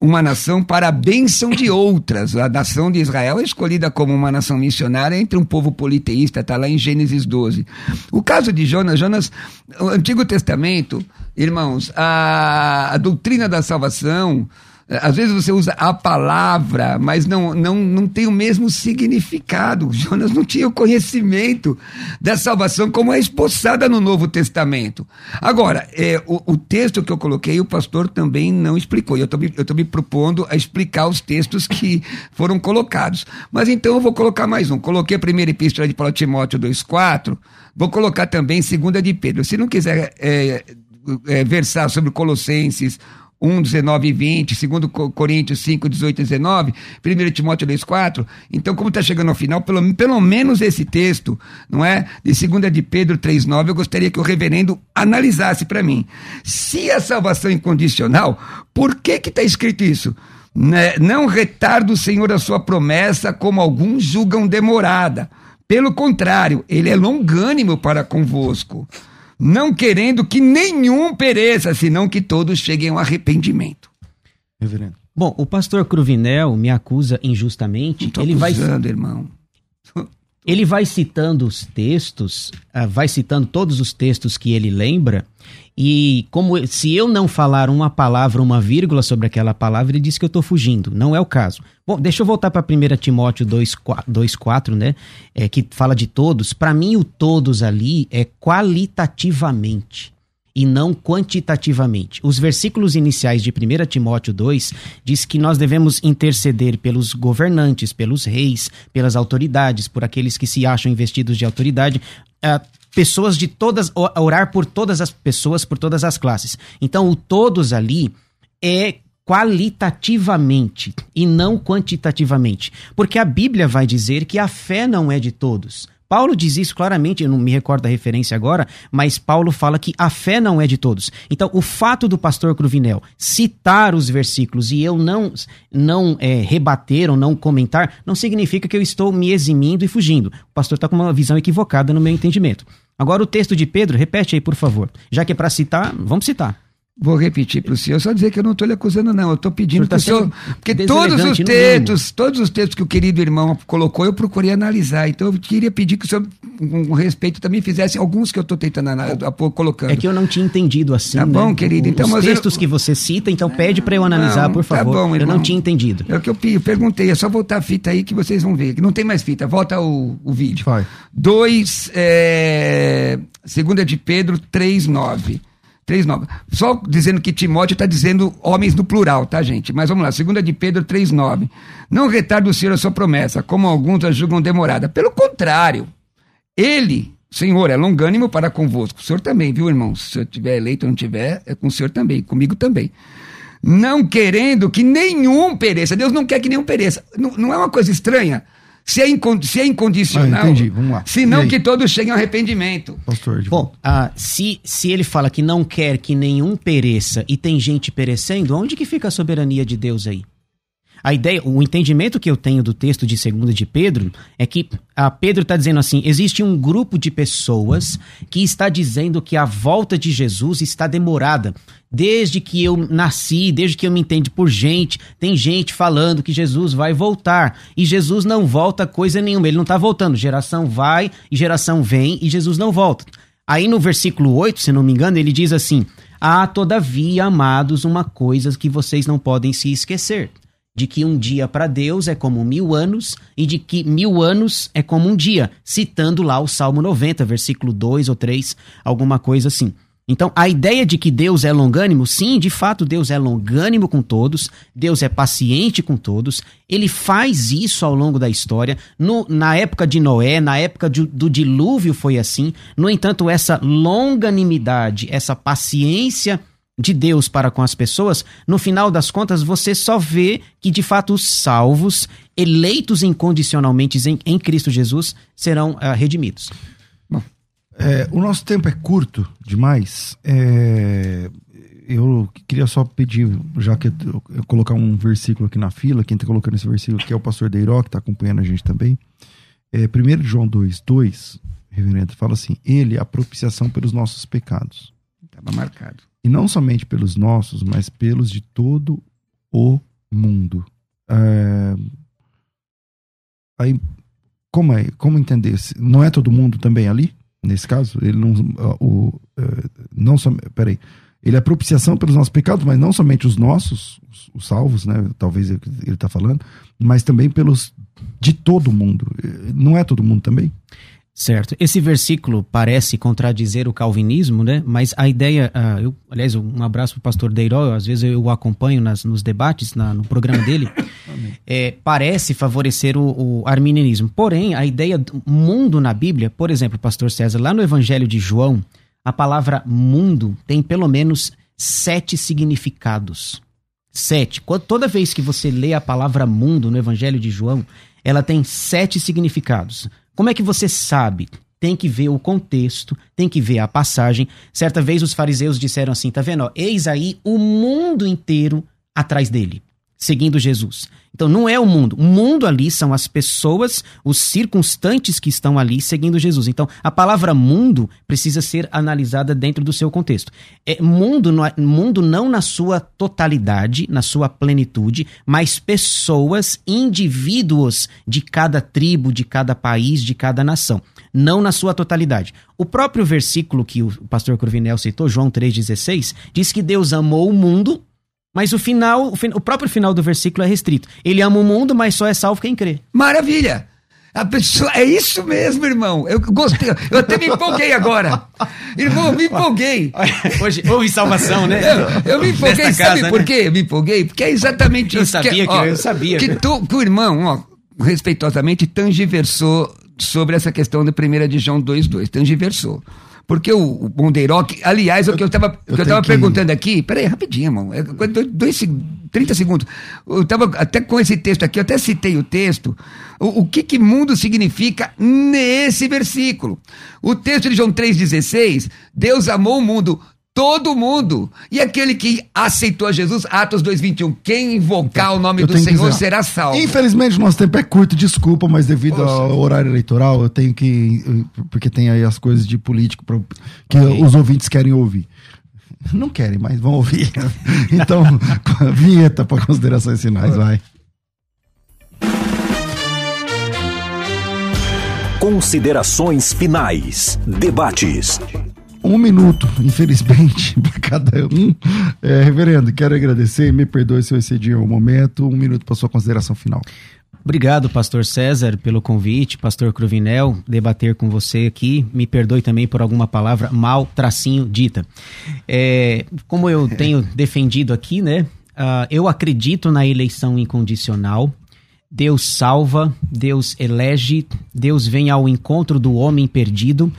uma nação para a bênção de outras. A nação de Israel é escolhida como uma nação missionária entre um povo politeísta, está lá em Gênesis 12. O caso de Jonas, Jonas, o Antigo Testamento, irmãos, a, a doutrina da salvação às vezes você usa a palavra, mas não, não, não tem o mesmo significado. Jonas não tinha o conhecimento da salvação como é esboçada no Novo Testamento. Agora, é, o, o, texto que eu coloquei, o pastor também não explicou. Eu estou me propondo a explicar os textos que foram colocados. Mas então eu vou colocar mais um. Coloquei a primeira epístola de Paulo Timóteo 2,4. Vou colocar também segunda de Pedro. Se não quiser é, é, versar sobre Colossenses 1, 19 e 20, 2 Coríntios 5, 18 e 19, 1 Timóteo 2, 4. Então, como está chegando ao final, pelo, pelo menos esse texto, não é? De 2 de Pedro 3, 9, eu gostaria que o reverendo analisasse para mim. Se a salvação é incondicional, por que que está escrito isso? Né? Não retarda o Senhor a sua promessa, como alguns julgam demorada. Pelo contrário, ele é longânimo para convosco não querendo que nenhum pereça, senão que todos cheguem ao arrependimento. Reverendo. Bom, o pastor Cruvinel me acusa injustamente. Não tô ele acusando, vai irmão. Ele vai citando os textos, uh, vai citando todos os textos que ele lembra, e como se eu não falar uma palavra, uma vírgula sobre aquela palavra, ele diz que eu estou fugindo. Não é o caso. Bom, deixa eu voltar para 1 Timóteo 2,4, né? É, que fala de todos. Para mim, o todos ali é qualitativamente e não quantitativamente. Os versículos iniciais de 1 Timóteo 2 diz que nós devemos interceder pelos governantes, pelos reis, pelas autoridades, por aqueles que se acham investidos de autoridade, uh, pessoas de todas, orar por todas as pessoas, por todas as classes. Então, o todos ali é qualitativamente e não quantitativamente, porque a Bíblia vai dizer que a fé não é de todos. Paulo diz isso claramente, eu não me recordo da referência agora, mas Paulo fala que a fé não é de todos. Então, o fato do pastor Cruvinel citar os versículos e eu não, não é, rebater ou não comentar, não significa que eu estou me eximindo e fugindo. O pastor está com uma visão equivocada no meu entendimento. Agora, o texto de Pedro, repete aí, por favor. Já que é para citar, vamos citar. Vou repetir para o senhor, só dizer que eu não estou lhe acusando, não. Eu estou pedindo para o senhor. Tá porque todos os textos, todos os textos que o querido irmão colocou, eu procurei analisar. Então eu queria pedir que o senhor, com respeito, também fizesse alguns que eu estou tentando colocando. É que eu não tinha entendido assim. Tá bom, né? querido. Então, os textos eu... que você cita, então pede para eu analisar, não, por tá favor. Tá bom, irmão. Eu não tinha entendido. É o que eu perguntei, é só voltar a fita aí que vocês vão ver. Não tem mais fita, volta o, o vídeo. Vai. 2, é, segunda de Pedro 3, 9. 3,9. Só dizendo que Timóteo está dizendo homens no plural, tá, gente? Mas vamos lá, 2 de Pedro 3,9. Não retarde o Senhor a sua promessa, como alguns a julgam demorada. Pelo contrário, ele, Senhor, é longânimo para convosco. O Senhor também, viu, irmão? Se eu tiver eleito ou não tiver, é com o Senhor também, comigo também. Não querendo que nenhum pereça. Deus não quer que nenhum pereça. Não, não é uma coisa estranha? Se é, se é incondicional, ah, entendi. Vamos lá. senão que todos cheguem ao arrependimento. Pastor, Bom, ah, se, se ele fala que não quer que nenhum pereça e tem gente perecendo, onde que fica a soberania de Deus aí? A ideia, o entendimento que eu tenho do texto de segunda de Pedro é que a Pedro está dizendo assim: existe um grupo de pessoas que está dizendo que a volta de Jesus está demorada. Desde que eu nasci, desde que eu me entendo por gente, tem gente falando que Jesus vai voltar. E Jesus não volta coisa nenhuma, ele não está voltando. Geração vai e geração vem e Jesus não volta. Aí no versículo 8, se não me engano, ele diz assim: Há, todavia, amados, uma coisa que vocês não podem se esquecer de que um dia para Deus é como mil anos e de que mil anos é como um dia, citando lá o Salmo 90, versículo 2 ou 3, alguma coisa assim. Então, a ideia de que Deus é longânimo, sim, de fato, Deus é longânimo com todos, Deus é paciente com todos, ele faz isso ao longo da história. No, na época de Noé, na época de, do dilúvio foi assim. No entanto, essa longanimidade, essa paciência de Deus para com as pessoas, no final das contas você só vê que de fato os salvos, eleitos incondicionalmente em, em Cristo Jesus, serão uh, redimidos. É, o nosso tempo é curto demais. É, eu queria só pedir, já que eu, eu colocar um versículo aqui na fila, quem está colocando esse versículo que é o pastor Deiró, que está acompanhando a gente também. É, 1 João 2, 2, reverendo, fala assim: Ele é a propiciação pelos nossos pecados. Estava marcado. E não somente pelos nossos, mas pelos de todo o mundo. É, aí, como é? Como entender? Não é todo mundo também ali? Nesse caso, ele não, o, não só, peraí, ele é propiciação pelos nossos pecados, mas não somente os nossos, os, os salvos, né? Talvez ele está falando, mas também pelos de todo mundo. Não é todo mundo também? Certo. Esse versículo parece contradizer o calvinismo, né? Mas a ideia, uh, eu, aliás, um abraço para o pastor Deiró, às vezes eu o acompanho nas, nos debates, na, no programa dele, é, parece favorecer o, o, arminianismo. Porém, a ideia do mundo na Bíblia, por exemplo, pastor César, lá no Evangelho de João, a palavra mundo tem pelo menos sete significados. Sete. Toda vez que você lê a palavra mundo no Evangelho de João, ela tem sete significados. Como é que você sabe? Tem que ver o contexto, tem que ver a passagem. Certa vez os fariseus disseram assim: tá vendo? Ó, eis aí o mundo inteiro atrás dele, seguindo Jesus. Então não é o mundo. O mundo ali são as pessoas, os circunstantes que estão ali seguindo Jesus. Então a palavra mundo precisa ser analisada dentro do seu contexto. É mundo, mundo não na sua totalidade, na sua plenitude, mas pessoas, indivíduos de cada tribo, de cada país, de cada nação. Não na sua totalidade. O próprio versículo que o pastor Corvinel citou, João 3,16, diz que Deus amou o mundo mas o final, o próprio final do versículo é restrito. Ele ama o mundo, mas só é salvo quem crê. Maravilha! A pessoa, é isso mesmo, irmão. Eu gostei, eu até me empolguei agora. Irmão, me empolguei. Hoje houve salvação, né? Eu, eu me empolguei, Nesta sabe casa, por né? quê? Eu me empolguei, porque é exatamente eu isso. Sabia que, que, ó, eu sabia. Que, tu, que o irmão, ó, respeitosamente, tangiversou sobre essa questão da primeira de João 2,2. Tangiversou. Porque o, o aliás, o que eu estava eu, eu tava que... perguntando aqui, peraí, rapidinho, irmão, é, dois, 30 segundos. Eu estava até com esse texto aqui, eu até citei o texto. O, o que, que mundo significa nesse versículo? O texto de João 3,16, Deus amou o mundo todo mundo. E aquele que aceitou a Jesus, Atos 2:21, quem invocar o nome eu do Senhor será salvo. Infelizmente nosso tempo é curto, desculpa, mas devido Poxa. ao horário eleitoral, eu tenho que porque tem aí as coisas de político pra, que os ouvintes querem ouvir. Não querem, mas vão ouvir. Então, vinheta para considerações finais, vai. Considerações finais. Debates um minuto, infelizmente, para cada um. É, reverendo, quero agradecer, me perdoe se eu excedi o momento. Um minuto para sua consideração final. Obrigado, pastor César, pelo convite, pastor Cruvinel, debater com você aqui. Me perdoe também por alguma palavra mal tracinho dita. É, como eu tenho defendido aqui, né? Uh, eu acredito na eleição incondicional. Deus salva, Deus elege, Deus vem ao encontro do homem perdido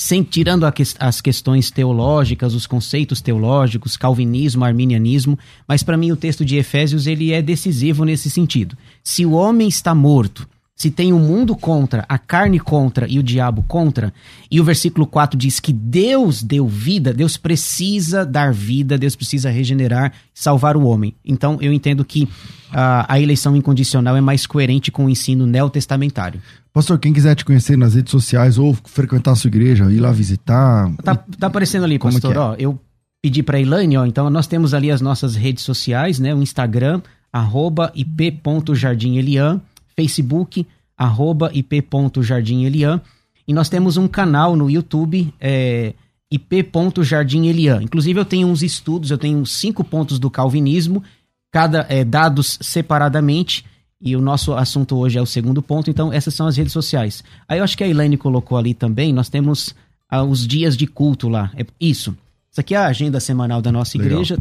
sem tirando que, as questões teológicas, os conceitos teológicos, calvinismo, arminianismo, mas para mim o texto de Efésios ele é decisivo nesse sentido. Se o homem está morto, se tem o mundo contra, a carne contra e o diabo contra, e o versículo 4 diz que Deus deu vida, Deus precisa dar vida, Deus precisa regenerar, salvar o homem. Então eu entendo que a, a eleição incondicional é mais coerente com o ensino neotestamentário. Pastor, quem quiser te conhecer nas redes sociais ou frequentar a sua igreja, ir lá visitar. Tá, tá aparecendo ali, pastor. É? Ó, eu pedi para Elaine, ó, então nós temos ali as nossas redes sociais, né? O Instagram, arroba ip.jardimelian, Facebook, arroba ip.jardimelian. E nós temos um canal no YouTube, é, ip.jardimelian. Inclusive eu tenho uns estudos, eu tenho cinco pontos do calvinismo, cada é, dados separadamente e o nosso assunto hoje é o segundo ponto, então essas são as redes sociais. Aí eu acho que a Elaine colocou ali também, nós temos ah, os dias de culto lá. É isso. Isso aqui é a agenda semanal da nossa Legal. igreja.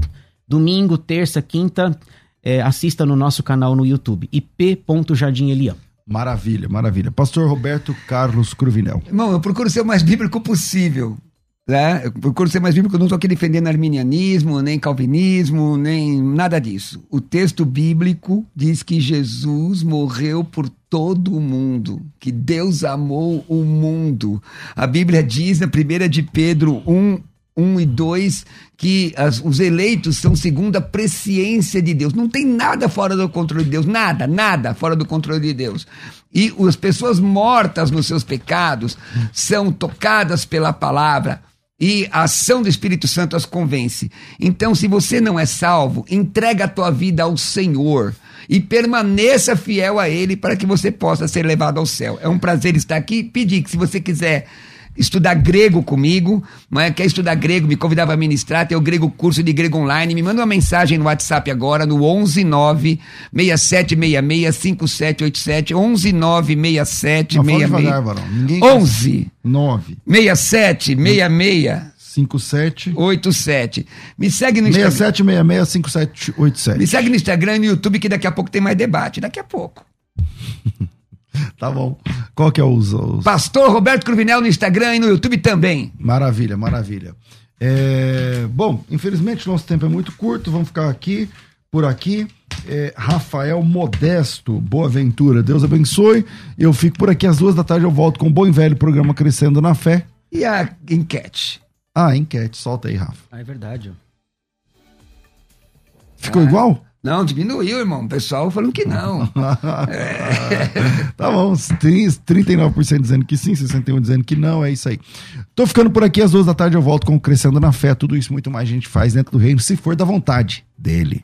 Domingo, terça, quinta, é, assista no nosso canal no YouTube, ip.jardim Elian. Maravilha, maravilha. Pastor Roberto Carlos Cruvinel. Irmão, eu procuro ser o mais bíblico possível. Né? Eu procuro ser mais bíblico, eu não estou aqui defendendo arminianismo, nem calvinismo, nem nada disso. O texto bíblico diz que Jesus morreu por todo o mundo, que Deus amou o mundo. A Bíblia diz na primeira de Pedro 1, 1 e 2 que as, os eleitos são segundo a presciência de Deus. Não tem nada fora do controle de Deus, nada, nada fora do controle de Deus. E as pessoas mortas nos seus pecados são tocadas pela palavra e a ação do Espírito Santo as convence. Então, se você não é salvo, entrega a tua vida ao Senhor e permaneça fiel a Ele para que você possa ser levado ao céu. É um prazer estar aqui. Pedir que, se você quiser estudar grego comigo, não é? quer estudar grego, me convidava a ministrar, tem o grego curso de grego online, me manda uma mensagem no WhatsApp agora, no 119 6766 5787 11967 67 11 9 67 66 57 87. Me segue no Instagram. 6766 5787. Me segue no Instagram e no YouTube que daqui a pouco tem mais debate. Daqui a pouco. Tá bom. Qual que é os, os... Pastor Roberto Cruvinel no Instagram e no YouTube também. Maravilha, maravilha. É... Bom, infelizmente nosso tempo é muito curto, vamos ficar aqui, por aqui. É, Rafael Modesto, boa ventura, Deus abençoe. Eu fico por aqui às duas da tarde, eu volto com o bom e velho programa Crescendo na Fé. E a enquete? Ah, enquete, solta aí, Rafa. Ah, é verdade. Ficou Ah. igual? Não, diminuiu, irmão. O pessoal falando que não. Tá bom, 39% dizendo que sim, 61% dizendo que não, é isso aí. Tô ficando por aqui às duas da tarde, eu volto com o Crescendo na Fé. Tudo isso muito mais a gente faz dentro do reino, se for da vontade dele.